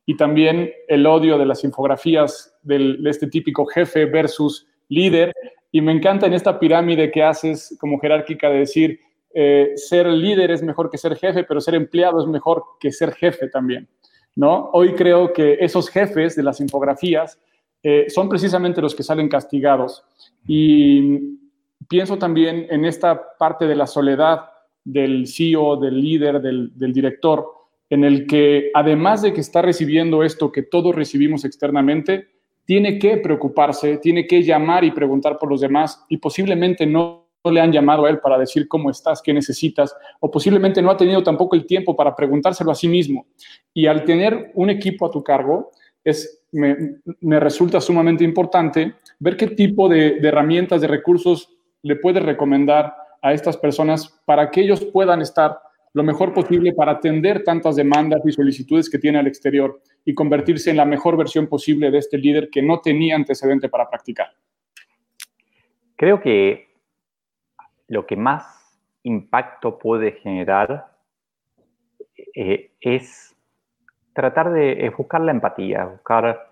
Y también el odio de las infografías de este típico jefe versus líder. Y me encanta en esta pirámide que haces como jerárquica de decir, eh, ser líder es mejor que ser jefe, pero ser empleado es mejor que ser jefe también. ¿no? Hoy creo que esos jefes de las infografías eh, son precisamente los que salen castigados. Y pienso también en esta parte de la soledad del CEO, del líder, del, del director, en el que además de que está recibiendo esto que todos recibimos externamente, tiene que preocuparse, tiene que llamar y preguntar por los demás y posiblemente no le han llamado a él para decir cómo estás, qué necesitas, o posiblemente no ha tenido tampoco el tiempo para preguntárselo a sí mismo. Y al tener un equipo a tu cargo, es, me, resulta sumamente importante ver qué tipo de, de herramientas, de recursos le puedes recomendar a estas personas para que ellos puedan estar lo mejor posible para atender tantas demandas y solicitudes que tiene al exterior y convertirse en la mejor versión posible de este líder que no tenía antecedente para practicar. Creo que lo que más impacto puede generar eh, es tratar de buscar la empatía, buscar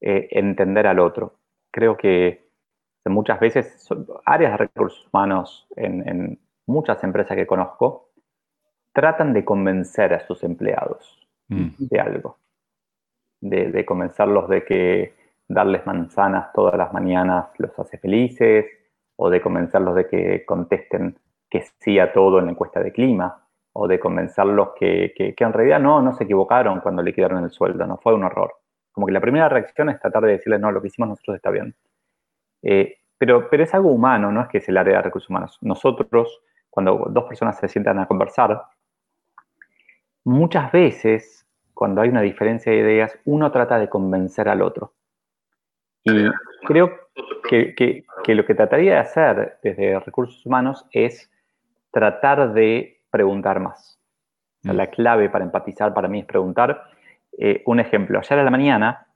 eh, entender al otro. Creo que muchas veces áreas de recursos humanos en muchas empresas que conozco tratan de convencer a sus empleados mm. de algo. De, convencerlos de que darles manzanas todas las mañanas los hace felices, o de convencerlos de que contesten que sí a todo en la encuesta de clima, o de convencerlos que, en realidad no, no se equivocaron cuando le quitaron el sueldo, no fue un error. Como que la primera reacción es tratar de decirles, no, lo que hicimos nosotros está bien. Eh, pero, pero es algo humano, no es que es el área de recursos humanos. Nosotros, cuando dos personas se sientan a conversar, muchas veces, cuando hay una diferencia de ideas, uno trata de convencer al otro. Y creo que, lo que trataría de hacer desde recursos humanos es tratar de preguntar más. Mm. la clave para empatizar para mí es preguntar. Eh, un ejemplo, ayer a la mañana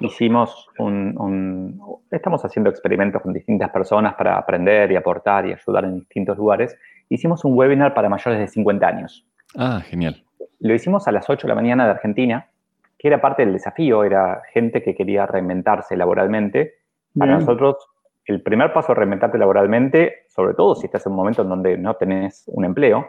hicimos un, Estamos haciendo experimentos con distintas personas para aprender y aportar y ayudar en distintos lugares. Hicimos un webinar para mayores de 50 años. Ah, genial. Lo hicimos a las 8 de la mañana de Argentina, que era parte del desafío, era gente que quería reinventarse laboralmente. Para nosotros, el primer paso a reinventarte laboralmente, sobre todo si estás en un momento en donde no tenés un empleo,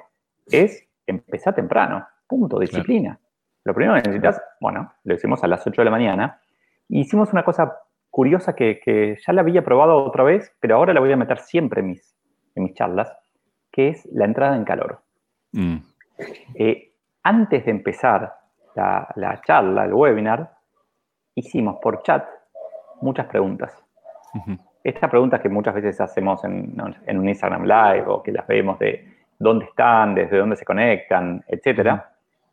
es empezar temprano. Punto, disciplina. Lo primero que necesitas, bueno, lo hicimos a las 8 de la mañana. hicimos una cosa curiosa que, ya la había probado otra vez, pero ahora la voy a meter siempre en mis, en mis charlas, que es la entrada en calor. Mm. Eh, antes de empezar la, charla, el webinar, hicimos por chat muchas preguntas. Estas preguntas que muchas veces hacemos en, un Instagram Live o que las vemos de dónde están, desde dónde se conectan, etc.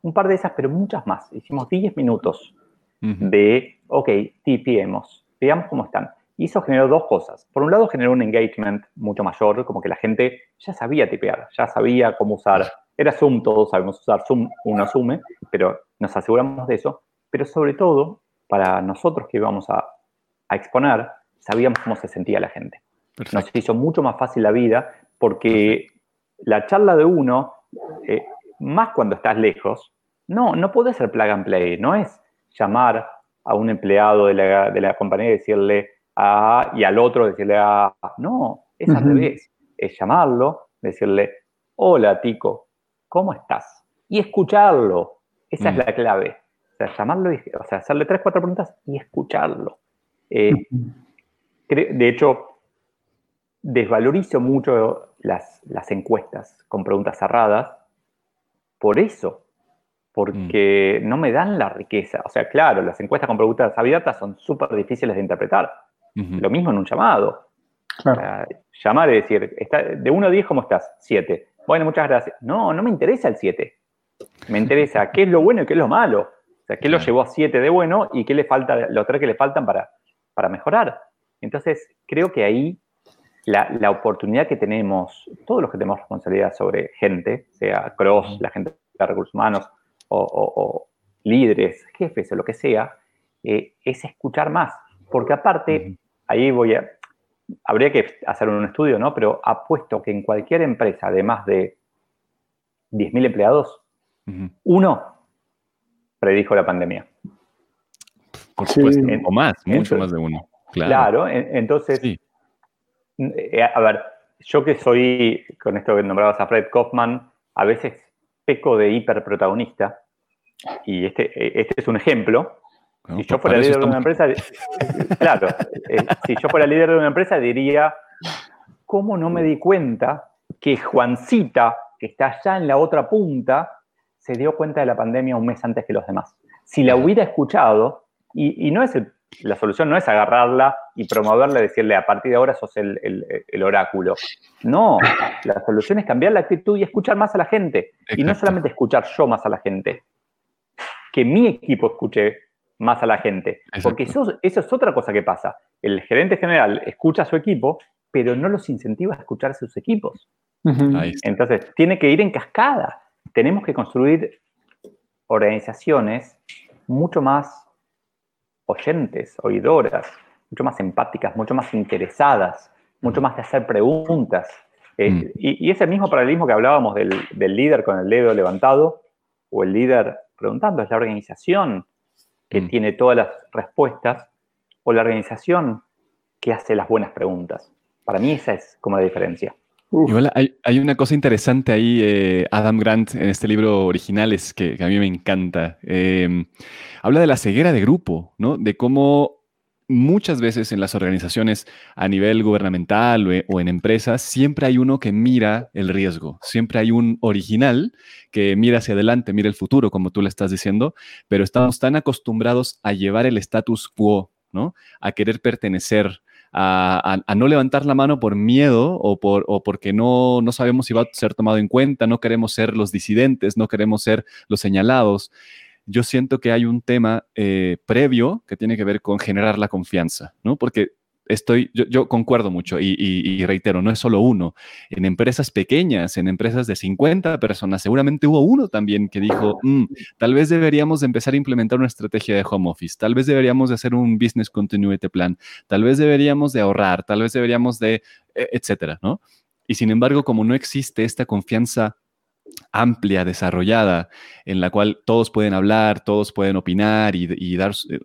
Un par de esas, pero muchas más. Hicimos 10 minutos de, ok, tipiemos, veamos cómo están. Y eso generó dos cosas. Por un lado, generó un engagement mucho mayor, como que la gente ya sabía tipear, ya sabía cómo usar era Zoom, todos sabemos usar Zoom, uno asume, pero nos aseguramos de eso. Pero sobre todo, para nosotros que íbamos a, exponer, sabíamos cómo se sentía la gente. Nos hizo mucho más fácil la vida porque la charla de uno, eh, más cuando estás lejos, no, no puede ser plug and play, no es llamar a un empleado de la, compañía y decirle a, y al otro decirle a, no, es al revés, es llamarlo, decirle, hola Tico, ¿cómo estás? Y escucharlo. Esa es mm. la clave. O sea, llamarlo, y, o sea, hacerle tres, cuatro preguntas y escucharlo. Eh, de hecho, desvalorizo mucho las, encuestas con preguntas cerradas por eso, porque mm. no me dan la riqueza. O sea, claro, las encuestas con preguntas abiertas son súper difíciles de interpretar. Lo mismo en un llamado. llamar y decir, está, de 1 a 10, ¿cómo estás? 7. Bueno, muchas gracias. No, no me interesa el 7. Me interesa qué es lo bueno y qué es lo malo. O sea, qué lo llevó a 7 de bueno y qué le falta, los tres que le faltan para, para mejorar. Entonces, creo que ahí la, oportunidad que tenemos, todos los que tenemos responsabilidad sobre gente, sea cross, la gente de recursos humanos, o, líderes, jefes o lo que sea, eh, es escuchar más. Porque aparte, ahí voy a, habría que hacer un estudio, ¿no? Pero apuesto que en cualquier empresa de más de 10.000 empleados, uno predijo la pandemia. Por supuesto, o más, mucho más de uno. Claro, entonces, eh, a ver, yo que soy, con esto que nombrabas a Fred Kaufman, a veces peco de hiperprotagonista, y este, este es un ejemplo, si yo fuera líder de una empresa, claro, si yo fuera líder de una empresa diría, ¿cómo no me di cuenta que Juancita, que está allá en la otra punta, se dio cuenta de la pandemia un mes antes que los demás. Si la hubiera escuchado, y, no es la solución no es agarrarla y promoverla y decirle a partir de ahora sos el, el, oráculo. No, la solución es cambiar la actitud y escuchar más a la gente. Y no solamente escuchar yo más a la gente, que mi equipo escuche más a la gente. Porque eso, eso es otra cosa que pasa. El gerente general escucha a su equipo, pero no los incentiva a escuchar a sus equipos. Entonces, tiene que ir en cascada. Tenemos que construir organizaciones mucho más oyentes, oidoras, mucho más empáticas, mucho más interesadas, mucho más de hacer preguntas. Eh, mm. y, ese mismo paralelismo que hablábamos del, líder con el dedo levantado o el líder preguntando, es la organización que mm. tiene todas las respuestas o la organización que hace las buenas preguntas. Para mí esa es como la diferencia. Hay, una cosa interesante ahí, eh, Adam Grant, en este libro original, es que, a mí me encanta. Em, habla de la ceguera de grupo, ¿no? De cómo muchas veces en las organizaciones a nivel gubernamental o, en empresas, siempre hay uno que mira el riesgo, siempre hay un original que mira hacia adelante, mira el futuro, como tú le estás diciendo, pero estamos tan acostumbrados a llevar el status quo, ¿no? A querer pertenecer a, no levantar la mano por miedo o, por, porque no, no sabemos si va a ser tomado en cuenta, no queremos ser los disidentes, no queremos ser los señalados. Yo siento que hay un tema eh, previo que tiene que ver con generar la confianza, ¿no? Porque estoy, yo, concuerdo mucho y, reitero, no es solo uno. En empresas pequeñas, en empresas de 50 personas, seguramente hubo uno también que dijo, mm, tal vez deberíamos empezar a implementar una estrategia de home office, tal vez deberíamos de hacer un business continuity plan, tal vez deberíamos de ahorrar, tal vez deberíamos de, e, etcétera, ¿no? Y sin embargo, como no existe esta confianza amplia, desarrollada, en la cual todos pueden hablar, todos pueden opinar y, dar, eh,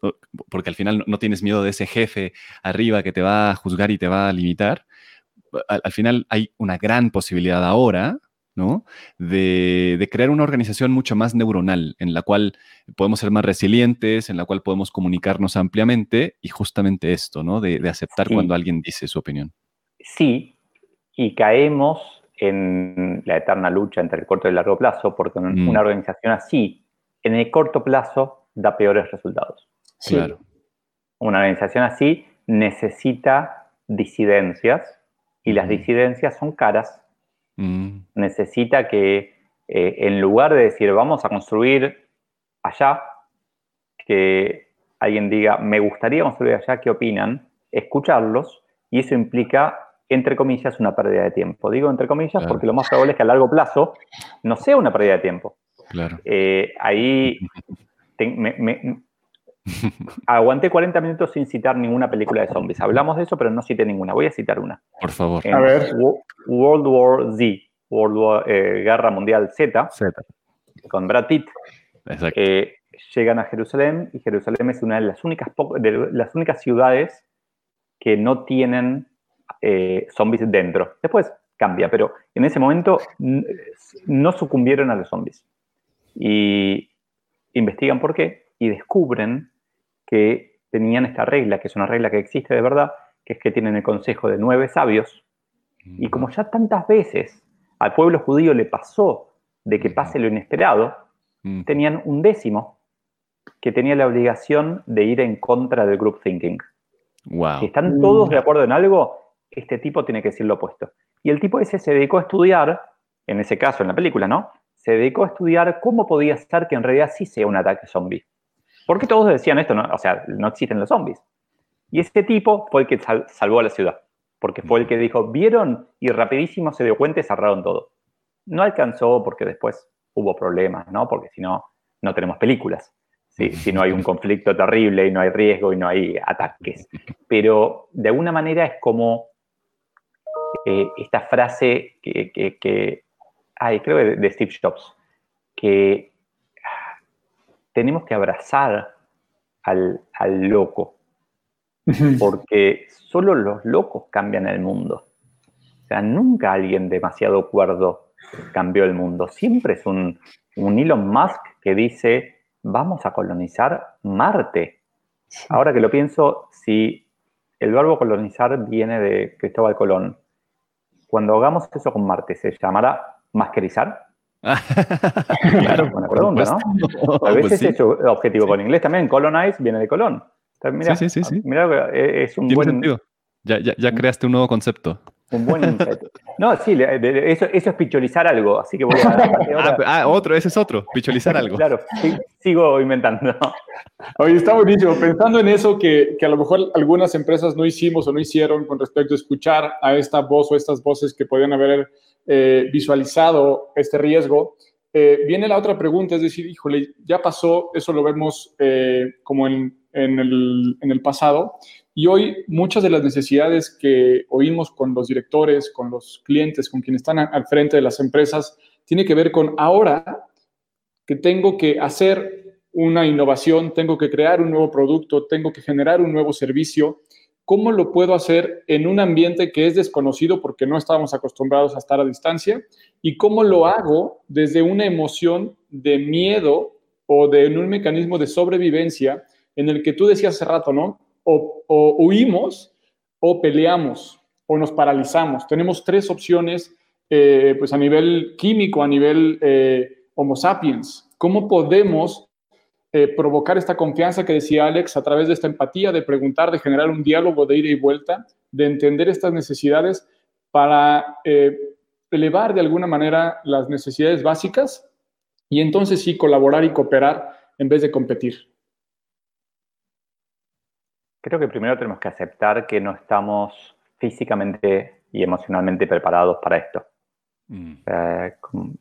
porque al final no tienes miedo de ese jefe arriba que te va a juzgar y te va a limitar. Al, final hay una gran posibilidad ahora, ¿no? De, crear una organización mucho más neuronal, en la cual podemos ser más resilientes, en la cual podemos comunicarnos ampliamente y justamente esto, ¿no? De, aceptar cuando alguien dice su opinión. Sí, y caemos en la eterna lucha entre el corto y el largo plazo, porque mm. una organización así, en el corto plazo, da peores resultados. Claro. Una organización así necesita disidencias y las mm. disidencias son caras. Mm. Necesita que eh, en lugar de decir vamos a construir allá, que alguien diga me gustaría construir allá, ¿qué opinan? Escucharlos y eso implica entre comillas, una pérdida de tiempo. Digo entre comillas porque lo más probable es que a largo plazo no sea una pérdida de tiempo. Claro. Eh, ahí me, aguanté 40 minutos sin citar ninguna película de zombies. Hablamos de eso, pero no cité ninguna. Voy a citar una. Por favor. a ver. World War Z, World War, eh, Guerra Mundial Z, Z, con Brad Pitt. Exacto. Eh, llegan a Jerusalén y Jerusalén es una de las únicas, de las únicas ciudades que no tienen eh, zombies dentro. Después cambia, pero en ese momento no sucumbieron a los zombies. Y investigan por qué y descubren que tenían esta regla, que es una regla que existe de verdad, que es que tienen el consejo de nueve sabios. Y como ya tantas veces al pueblo judío le pasó de que pase lo inesperado, tenían un décimo que tenía la obligación de ir en contra del group thinking. Wow. Si están todos de acuerdo en algo, este tipo tiene que decir lo opuesto. Y el tipo ese se dedicó a estudiar, en ese caso en la película, ¿no? Se dedicó a estudiar cómo podía ser que en realidad sí sea un ataque zombie. Porque todos decían esto, ¿no? o sea, no existen los zombies. Y ese tipo fue el que salvó a la ciudad, porque fue el que dijo, vieron y rapidísimo se dio cuenta y cerraron todo. No alcanzó porque después hubo problemas, ¿no? Porque si no, no tenemos películas. si no hay un conflicto terrible y no hay riesgo y no hay ataques. Pero de alguna manera es como eh, esta frase que, que, creo de, de Steve Jobs, que tenemos que abrazar al, loco, porque solo los locos cambian el mundo. O sea, nunca alguien demasiado cuerdo cambió el mundo. Siempre es un, un Elon Musk que dice, vamos a colonizar Marte. Ahora que lo pienso, si el verbo colonizar viene de Cristóbal Colón, cuando hagamos eso con Marte, ¿se llamará masquerizar? claro, buena pregunta, ¿no? A veces pues es su objetivo con inglés también. Colonize viene de colon. sí, sí, sí, Mira, es un buen. Sentido. Ya, ya, ya creaste un nuevo concepto. Un buen No, sí, eso, eso, es picholizar algo, así que voy a... ah, ah, otro, ese es otro, picholizar algo. claro, sigo inventando. Oye, está buenísimo. Pensando en eso que, que, a lo mejor algunas empresas no hicimos o no hicieron con respecto a escuchar a esta voz o estas voces que podían haber eh, visualizado este riesgo, eh, viene la otra pregunta, es decir, híjole, ya pasó, eso lo vemos eh, como en, en, el, en el pasado, y hoy muchas de las necesidades que oímos con los directores, con los clientes, con quienes están al frente de las empresas, tiene que ver con ahora que tengo que hacer una innovación, tengo que crear un nuevo producto, tengo que generar un nuevo servicio. ¿Cómo lo puedo hacer en un ambiente que es desconocido porque no estábamos acostumbrados a estar a distancia? ¿Y cómo lo hago desde una emoción de miedo o de un mecanismo de sobrevivencia en el que tú decías hace rato, ¿no? O, huimos o peleamos o nos paralizamos. Tenemos tres opciones eh, pues a nivel químico, a nivel eh, Homo sapiens. ¿Cómo podemos eh, provocar esta confianza que decía Alex a través de esta empatía, de preguntar, de generar un diálogo de ida y vuelta, de entender estas necesidades para elevar de alguna manera las necesidades básicas y entonces sí colaborar y cooperar en vez de competir? Creo que primero tenemos que aceptar que no estamos físicamente y emocionalmente preparados para esto. Mm. Eh,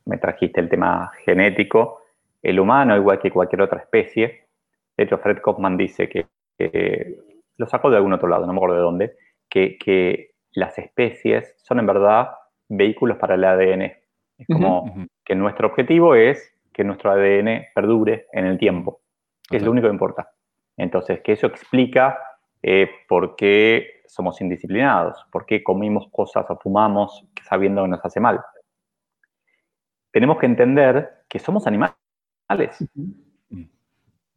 me trajiste el tema genético. El humano, igual que cualquier otra especie, de hecho Fred Kaufman dice que, lo sacó de algún otro lado, no me acuerdo de dónde, que, las especies son en verdad vehículos para el ADN. Es como que nuestro objetivo es que nuestro ADN perdure en el tiempo, que es lo único que importa. Entonces, que eso explica eh, por qué somos indisciplinados, por qué comimos cosas o fumamos sabiendo que nos hace mal. Tenemos que entender que somos animales.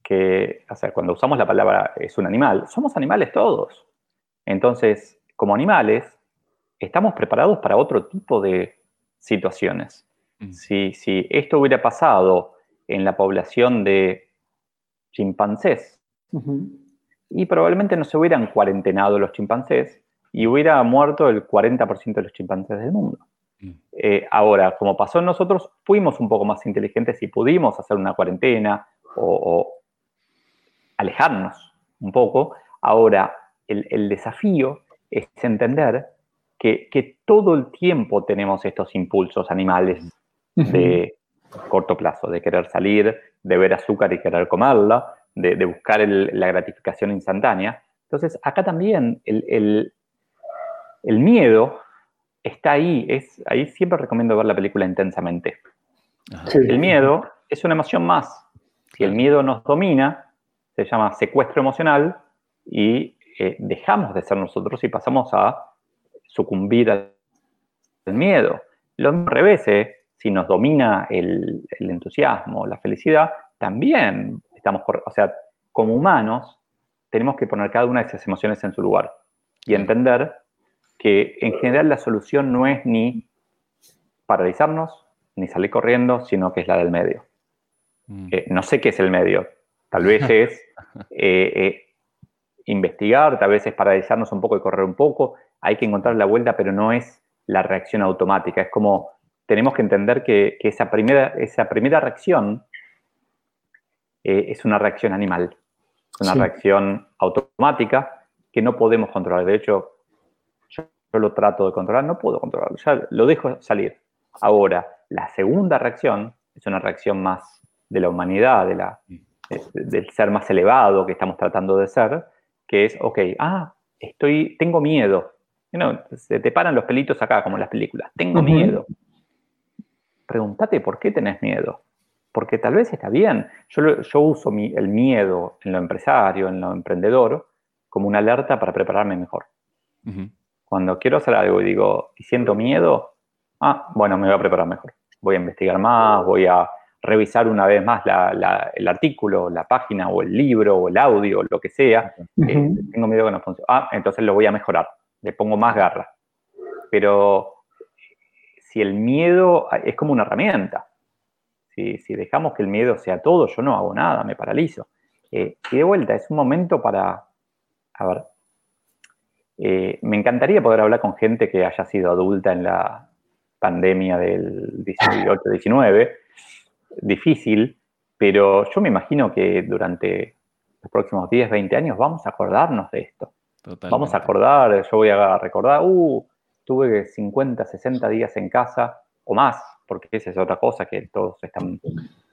Que, o sea, cuando usamos la palabra es un animal, somos animales todos. Entonces, como animales, estamos preparados para otro tipo de situaciones. Si, si, esto hubiera pasado en la población de chimpancés, y probablemente no se hubieran cuarentenado los chimpancés y hubiera muerto el 40% de los chimpancés del mundo. Mm. Eh, ahora, como pasó en nosotros, fuimos un poco más inteligentes y pudimos hacer una cuarentena o, alejarnos un poco. Ahora, el, desafío es entender que, todo el tiempo tenemos estos impulsos animales de corto plazo, de querer salir, de ver azúcar y querer comerla, de, buscar la gratificación instantánea. Entonces, acá también el, miedo está ahí. Es, ahí siempre recomiendo ver la película intensamente. El miedo es una emoción más. Si el miedo nos domina, se llama secuestro emocional y eh, dejamos de ser nosotros y pasamos a sucumbir al, miedo. Lo mismo revés, ¿eh? si nos domina el, el, entusiasmo, la felicidad, también o sea, como humanos, tenemos que poner cada una de esas emociones en su lugar y entender que en general la solución no es ni paralizarnos, ni salir corriendo, sino que es la del medio. Mm. Eh, no sé qué es el medio. Tal vez es eh, eh, investigar, tal vez es paralizarnos un poco y correr un poco. Hay que encontrar la vuelta, pero no es la reacción automática. Es como tenemos que entender que, esa, primera, esa primera reacción eh, es una reacción animal, una reacción automática que no podemos controlar. De hecho, yo, lo trato de controlar, no puedo controlarlo, ya lo dejo salir. Ahora, la segunda reacción es una reacción más de la humanidad, de la, del ser más elevado que estamos tratando de ser, que es, ok, ah, estoy, tengo miedo. se te paran los pelitos acá, como en las películas. Tengo miedo. Pregúntate por qué tenés miedo porque tal vez está bien. Yo, yo uso el miedo en lo empresario, en lo emprendedor, como una alerta para prepararme mejor. Cuando quiero hacer algo y digo, y siento miedo, ah, bueno, me voy a preparar mejor. Voy a investigar más, voy a revisar una vez más el artículo, la página o el libro o el audio, lo que sea. Eh, tengo miedo que no funcione. Ah, entonces lo voy a mejorar. Le pongo más garra. Pero si el miedo es como una herramienta, Si, dejamos que el miedo sea todo, yo no hago nada, me paralizo. Eh, y de vuelta, es un momento para, a ver, eh, me encantaría poder hablar con gente que haya sido adulta en la pandemia del 18-19, difícil, pero yo me imagino que durante los próximos 10, 20 años vamos a acordarnos de esto. Vamos a acordar, yo voy a recordar, uh, tuve 50, 60 días en casa o más, porque esa es otra cosa que todos están,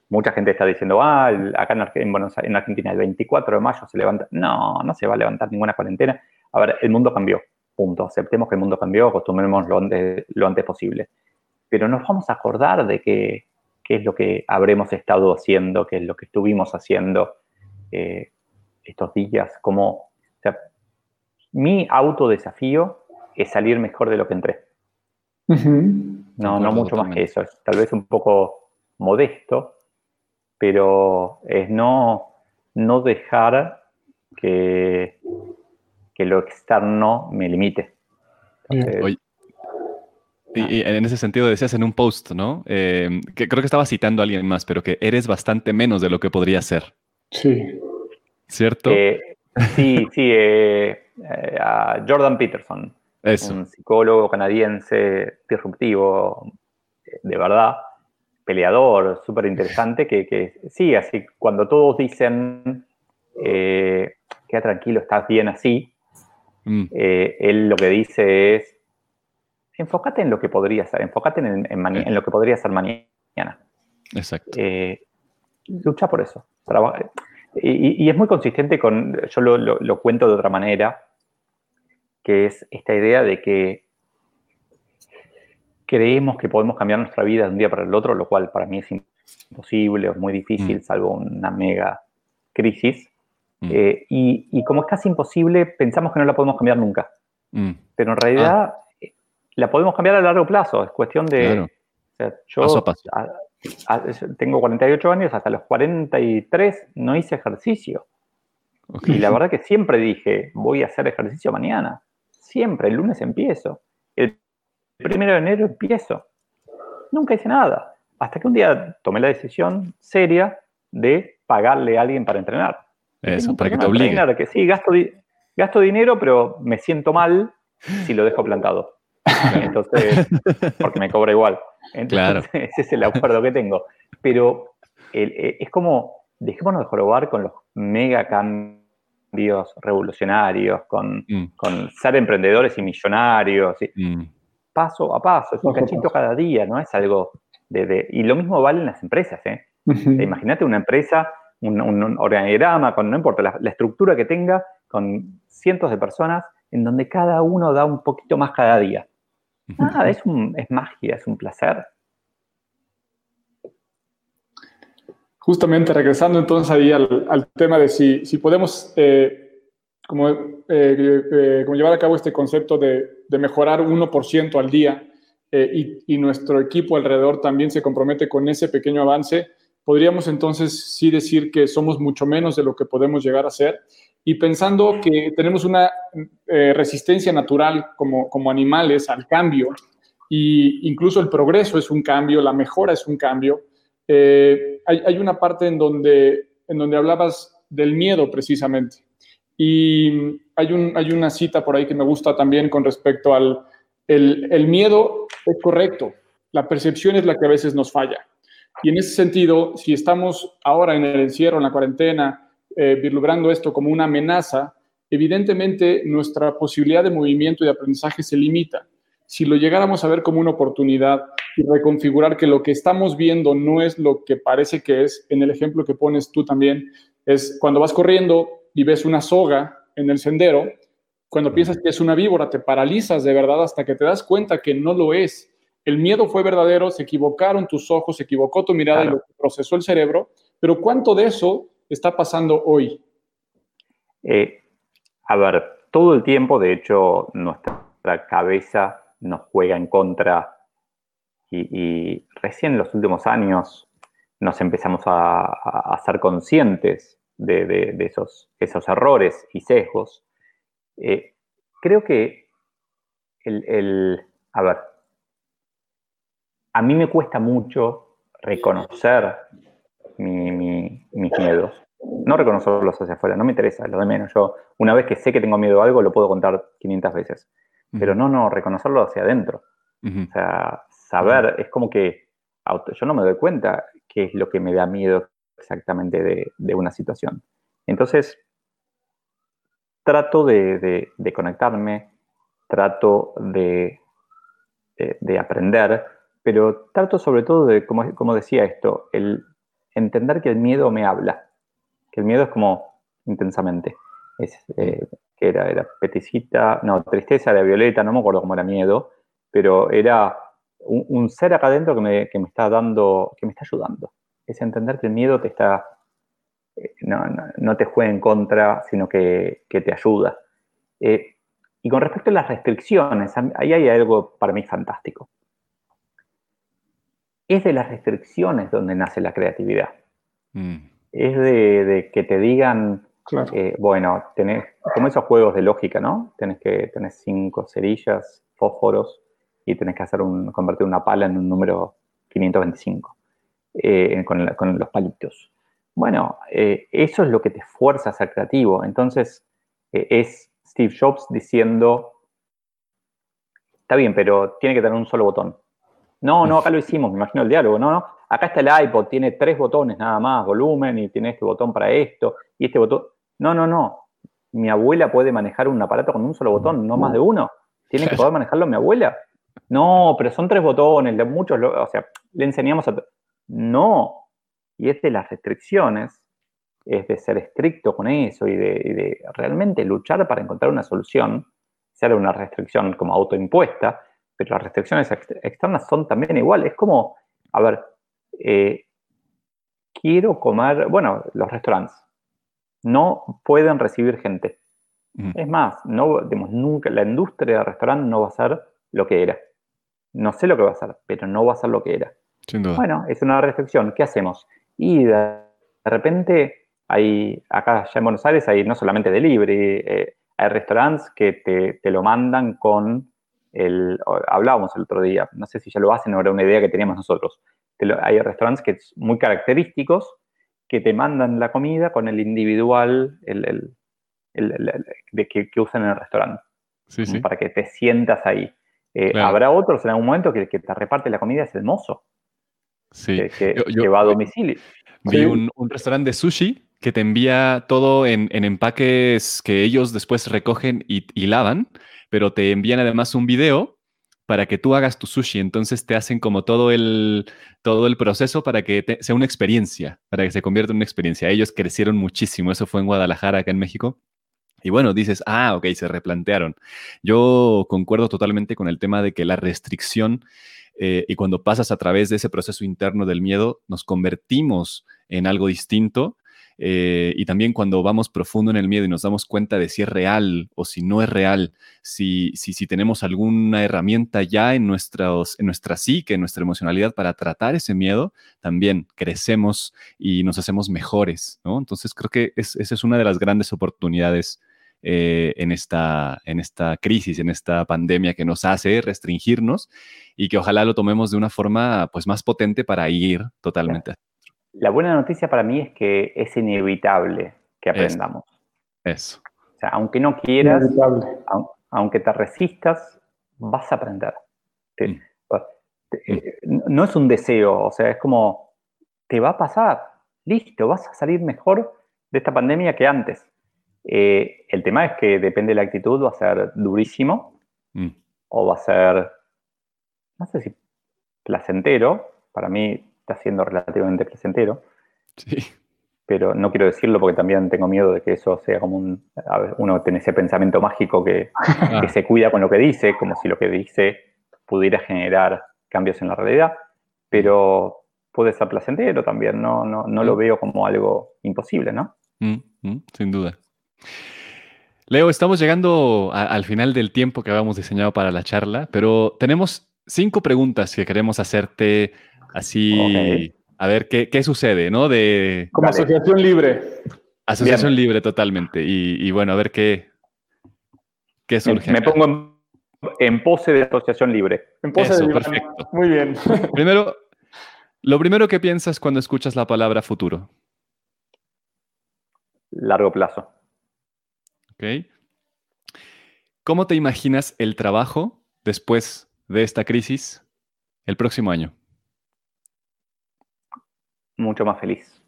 mucha gente está diciendo, ah, acá en, en Argentina el 24 de mayo se levanta. No, no se va a levantar ninguna cuarentena. A ver, el mundo cambió, punto. Aceptemos que el mundo cambió, acostumbremos lo antes, lo antes posible. Pero nos vamos a acordar de qué es lo que habremos estado haciendo, qué es lo que estuvimos haciendo eh, estos días, como, o sea, mi autodesafío es salir mejor de lo que entré. No, no mucho más que eso. tal vez un poco modesto, pero es no, no dejar que, que lo externo me limite. y, en ese sentido decías en un post, ¿no? Eh, que creo que estaba citando a alguien más, pero que eres bastante menos de lo que podría ser. Sí. ¿Cierto? Eh, sí, sí. Eh, a Jordan Peterson un psicólogo canadiense disruptivo, de verdad, peleador, súper interesante, que, sí, así, cuando todos dicen, eh, queda tranquilo, estás bien así, mm. eh, él lo que dice es, enfócate en lo que podría ser, enfócate en, en, lo que podría ser mañana. Exacto. Eh, lucha por eso. Y, es muy consistente con, yo lo cuento de otra manera, que es esta idea de que creemos que podemos cambiar nuestra vida de un día para el otro, lo cual para mí es imposible o es muy difícil, mm. salvo una mega crisis. Mm. Eh, y, como es casi imposible, pensamos que no la podemos cambiar nunca. Mm. Pero en realidad ah. la podemos cambiar a largo plazo, es cuestión de... yo tengo 48 años, hasta los 43 no hice ejercicio. Y la verdad que siempre dije, voy a hacer ejercicio mañana. Siempre, el lunes empiezo. El primero de enero empiezo. Nunca hice nada. Hasta que un día tomé la decisión seria de pagarle a alguien para entrenar. Eso, para que te obligue. que sí, gasto, gasto dinero, pero me siento mal si lo dejo plantado. Entonces, porque me cobra igual. Entonces, ese es el acuerdo que tengo. Pero eh, es como, dejémonos de jorobar con los mega cambios revolucionarios, con, mm. con ser emprendedores y millonarios, mm. paso a paso, es un cachito cada día, no es algo de... y lo mismo vale en las empresas, ¿eh? Imagínate una empresa, un, organigrama, con, no importa la, estructura que tenga, con cientos de personas, en donde cada uno da un poquito más cada día. Nada, es, es magia, es un placer. Justamente regresando entonces ahí al, tema de si, si podemos eh, como, eh, eh, como, llevar a cabo este concepto de, de mejorar 1% al día y, y, nuestro equipo alrededor también se compromete con ese pequeño avance, podríamos entonces sí decir que somos mucho menos de lo que podemos llegar a ser. Y pensando que tenemos una resistencia natural como, como animales al cambio, y incluso el progreso es un cambio, la mejora es un cambio, eh, hay, una parte en donde, en donde hablabas del miedo precisamente. Y hay, un, hay una cita por ahí que me gusta también con respecto al el, miedo es correcto, la percepción es la que a veces nos falla. Y en ese sentido, si estamos ahora en el encierro, en la cuarentena, eh, esto como una amenaza, evidentemente nuestra posibilidad de movimiento y de aprendizaje se limita si lo llegáramos a ver como una oportunidad y reconfigurar que lo que estamos viendo no es lo que parece que es, en el ejemplo que pones tú también, es cuando vas corriendo y ves una soga en el sendero, cuando piensas que es una víbora, te paralizas de verdad hasta que te das cuenta que no lo es. El miedo fue verdadero, se equivocaron tus ojos, se equivocó tu mirada y lo procesó el cerebro, pero ¿cuánto de eso está pasando hoy? Eh, a ver, todo el tiempo, de hecho, nuestra cabeza nos juega en contra y, recién en los últimos años nos empezamos a, ser conscientes de, esos, errores y sesgos. Eh, creo que el, a ver, a mí me cuesta mucho reconocer mis miedos. No reconocerlos hacia afuera, no me interesa, lo de menos. Yo, una vez que sé que tengo miedo a algo, lo puedo contar 500 veces. Pero no, no, reconocerlo hacia adentro. O sea, saber, es como que yo no me doy cuenta qué es lo que me da miedo exactamente de, una situación. Entonces, trato de, conectarme, trato de, aprender, pero trato sobre todo de, como, como decía esto, el entender que el miedo me habla, que el miedo es como intensamente. Es, eh, que era, era peticita, no, tristeza de violeta, no me acuerdo cómo era miedo, pero era un, ser acá adentro que me, que me, está dando, que me está ayudando. Es entender que el miedo te está, eh, no, no, te juega en contra, sino que, que te ayuda. Eh, y con respecto a las restricciones, ahí hay algo para mí fantástico. Es de las restricciones donde nace la creatividad. Mm. Es de, que te digan, eh, bueno, tenés, como esos juegos de lógica, ¿no? Tenés que tener cinco cerillas, fósforos, y tenés que hacer un, convertir una pala en un número 525 eh, con, los palitos. Bueno, eh, eso es lo que te fuerza a ser creativo. Entonces, es Steve Jobs diciendo, está bien, pero tiene que tener un solo botón. No, no, acá lo hicimos, me imagino el diálogo, no. Acá está el iPod, tiene tres botones nada más, volumen, y tiene este botón para esto, y este botón. No, no, no. Mi abuela puede manejar un aparato con un solo botón, no más de uno. Tiene que poder manejarlo mi abuela. No, pero son tres botones, muchos, o sea, le enseñamos a... No, y es de las restricciones, es de ser estricto con eso y de, realmente luchar para encontrar una solución, sea una restricción como autoimpuesta, pero las restricciones externas son también igual. Es como, a ver, eh, quiero comer, bueno, los restaurantes no pueden recibir gente. Es más, no, digamos, nunca, la industria del restaurante no va a ser lo que era. No sé lo que va a ser, pero no va a ser lo que era. Bueno, es una reflexión. ¿Qué hacemos? Y de, repente, hay, acá ya en Buenos Aires hay no solamente delivery, eh, hay restaurantes que te, lo mandan con el. Hablábamos el otro día, no sé si ya lo hacen o era una idea que teníamos nosotros. hay restaurantes que son muy característicos que te mandan la comida con el individual el, de que, usan en el restaurante. Para que te sientas ahí. Eh, habrá otros en algún momento que, que te reparte la comida es el mozo. Sí. Que, va a domicilio. Vi un, restaurante de sushi que te envía todo en, empaques que ellos después recogen y, lavan, pero te envían además un video para que tú hagas tu sushi. Entonces te hacen como todo el, todo el proceso para que sea una experiencia, para que se convierta en una experiencia. Ellos crecieron muchísimo. Eso fue en Guadalajara, acá en México. Y bueno, dices, ah, ok, se replantearon. Yo concuerdo totalmente con el tema de que la restricción eh, y cuando pasas a través de ese proceso interno del miedo, nos convertimos en algo distinto. Eh, y también cuando vamos profundo en el miedo y nos damos cuenta de si es real o si no es real, si, si, si tenemos alguna herramienta ya en, nuestros, en nuestra psique, en nuestra emocionalidad para tratar ese miedo, también crecemos y nos hacemos mejores, ¿no? Entonces creo que esa es una de las grandes oportunidades eh, en, esta, en esta crisis, en esta pandemia que nos hace restringirnos y que ojalá lo tomemos de una forma pues, más potente para ir totalmente. La buena noticia para mí es que es inevitable que aprendamos. Eso. O sea, aunque no quieras, aunque te resistas, vas a aprender. Mm. Mm. Eh, no es un deseo, o sea, es como, te va a pasar, listo, vas a salir mejor de esta pandemia que antes. Eh, el tema es que depende de la actitud, va a ser durísimo mm. o va a ser, no sé si placentero. Para mí está siendo relativamente placentero. Sí. Pero no quiero decirlo porque también tengo miedo de que eso sea como un. uno tiene ese pensamiento mágico que, ah. se cuida con lo que dice, como si lo que dice pudiera generar cambios en la realidad. Pero puede ser placentero también, no, no, no lo mm. veo como algo imposible, ¿no? Mm, sin duda. Leo, estamos llegando al final del tiempo que habíamos diseñado para la charla, pero tenemos cinco preguntas que queremos hacerte así, a ver qué, sucede, ¿no? De, Como asociación libre. Asociación libre totalmente. Y, bueno, a ver qué, qué surge. Me, pongo en, pose de asociación libre. En pose de perfecto. Muy bien. Primero, Lo primero que piensas cuando escuchas la palabra futuro. Largo plazo. Ok. ¿Cómo te imaginas el trabajo después de esta crisis el próximo año? Mucho más feliz.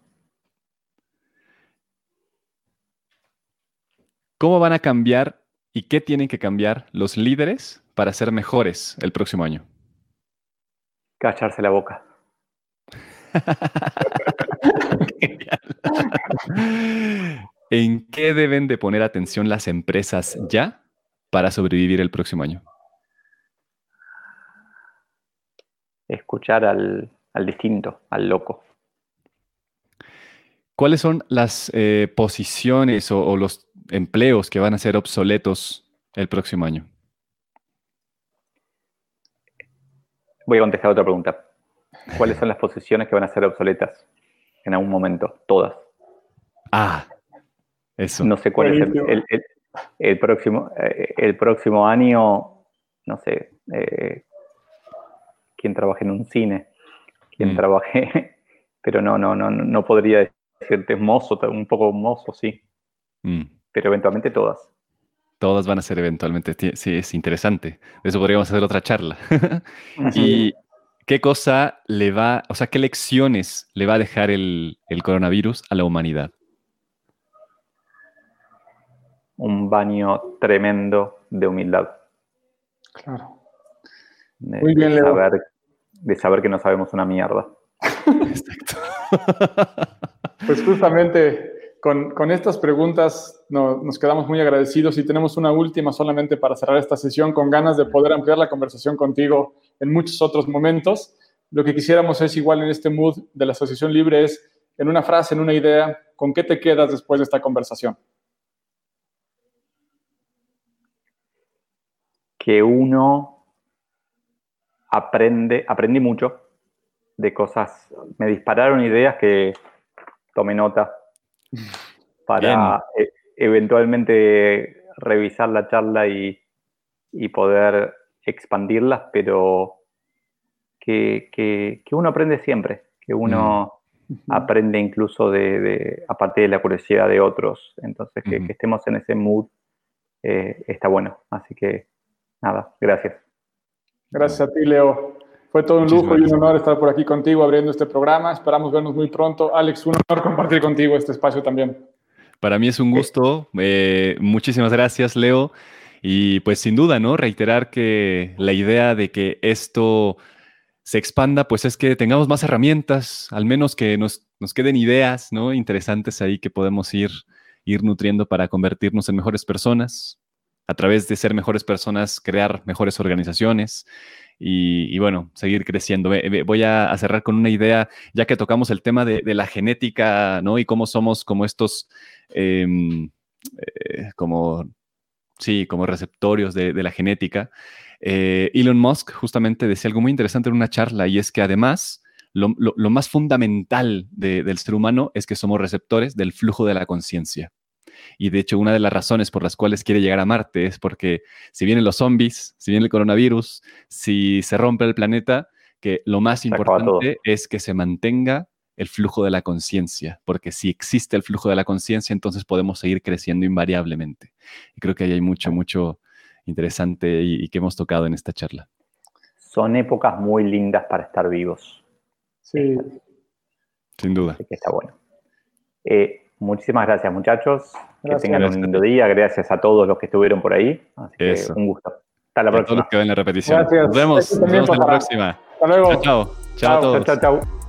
¿Cómo van a cambiar y qué tienen que cambiar los líderes para ser mejores el próximo año? Cacharse la boca. ¿En qué deben de poner atención las empresas ya para sobrevivir el próximo año? Escuchar al, distinto, al loco. ¿Cuáles son las eh, posiciones o, los empleos que van a ser obsoletos el próximo año? Voy a contestar otra pregunta. ¿Cuáles son las posiciones que van a ser obsoletas en algún momento? Todas. Ah, eso. No sé cuál es el, próximo, eh, el próximo año, no sé, eh, quién trabaje en un cine, quién mm. trabaje, pero no, no, no, no podría decirte mozo, un poco mozo, sí. Mm. Pero eventualmente todas. Todas van a ser eventualmente, sí, es interesante. De eso podríamos hacer otra charla. y qué cosa le va, o sea, qué lecciones le va a dejar el, coronavirus a la humanidad. Un baño tremendo de humildad. Claro. Muy bien, de saber, de saber que no sabemos una mierda. Exacto. pues justamente con, estas preguntas nos quedamos muy agradecidos y tenemos una última solamente para cerrar esta sesión con ganas de poder ampliar la conversación contigo en muchos otros momentos. Lo que quisiéramos es igual en este mood de la Asociación Libre es en una frase, en una idea, ¿con qué te quedas después de esta conversación? Que uno aprende, aprendí mucho de cosas, me dispararon ideas que tomé nota para e, eventualmente revisar la charla y, poder expandirlas, pero que, uno aprende siempre, que uno mm. aprende incluso de, aparte de la curiosidad de otros. Entonces, que, estemos en ese mood eh, está bueno. Así que, nada, gracias. Gracias a ti, Leo. Fue todo un lujo y un honor estar por aquí contigo abriendo este programa. Esperamos vernos muy pronto. Alex, un honor compartir contigo este espacio también. Para mí es un gusto. Eh, muchísimas gracias, Leo. Y pues sin duda, ¿no? Reiterar que la idea de que esto se expanda, pues es que tengamos más herramientas, al menos que nos, nos queden ideas, ¿no? Interesantes ahí que podemos ir, ir nutriendo para convertirnos en mejores personas. A través de ser mejores personas, crear mejores organizaciones y, bueno, seguir creciendo. Voy a, cerrar con una idea, ya que tocamos el tema de, la genética, ¿no? Y cómo somos como estos, em, eh, como, sí, como receptorios de, la genética. Eh, Elon Musk justamente decía algo muy interesante en una charla y es que además lo, más fundamental del ser humano es que somos receptores del flujo de la conciencia. Y de hecho, una de las razones por las cuales quiere llegar a Marte es porque si vienen los zombies, si viene el coronavirus, si se rompe el planeta, que lo más importante es que se mantenga el flujo de la conciencia, porque si existe el flujo de la conciencia, entonces podemos seguir creciendo invariablemente. Y creo que ahí hay mucho, mucho interesante y, que hemos tocado en esta charla. Son épocas muy lindas para estar vivos. Sí. Sin duda. que está bueno. Eh, Muchísimas gracias, muchachos. Que tengan un lindo día. Gracias a todos los que estuvieron por ahí. Así que un gusto. Hasta la próxima. todos los que ven la repetición. Nos vemos. Nos vemos en la próxima. Hasta luego. Chao, chao. Chao, chao, chao.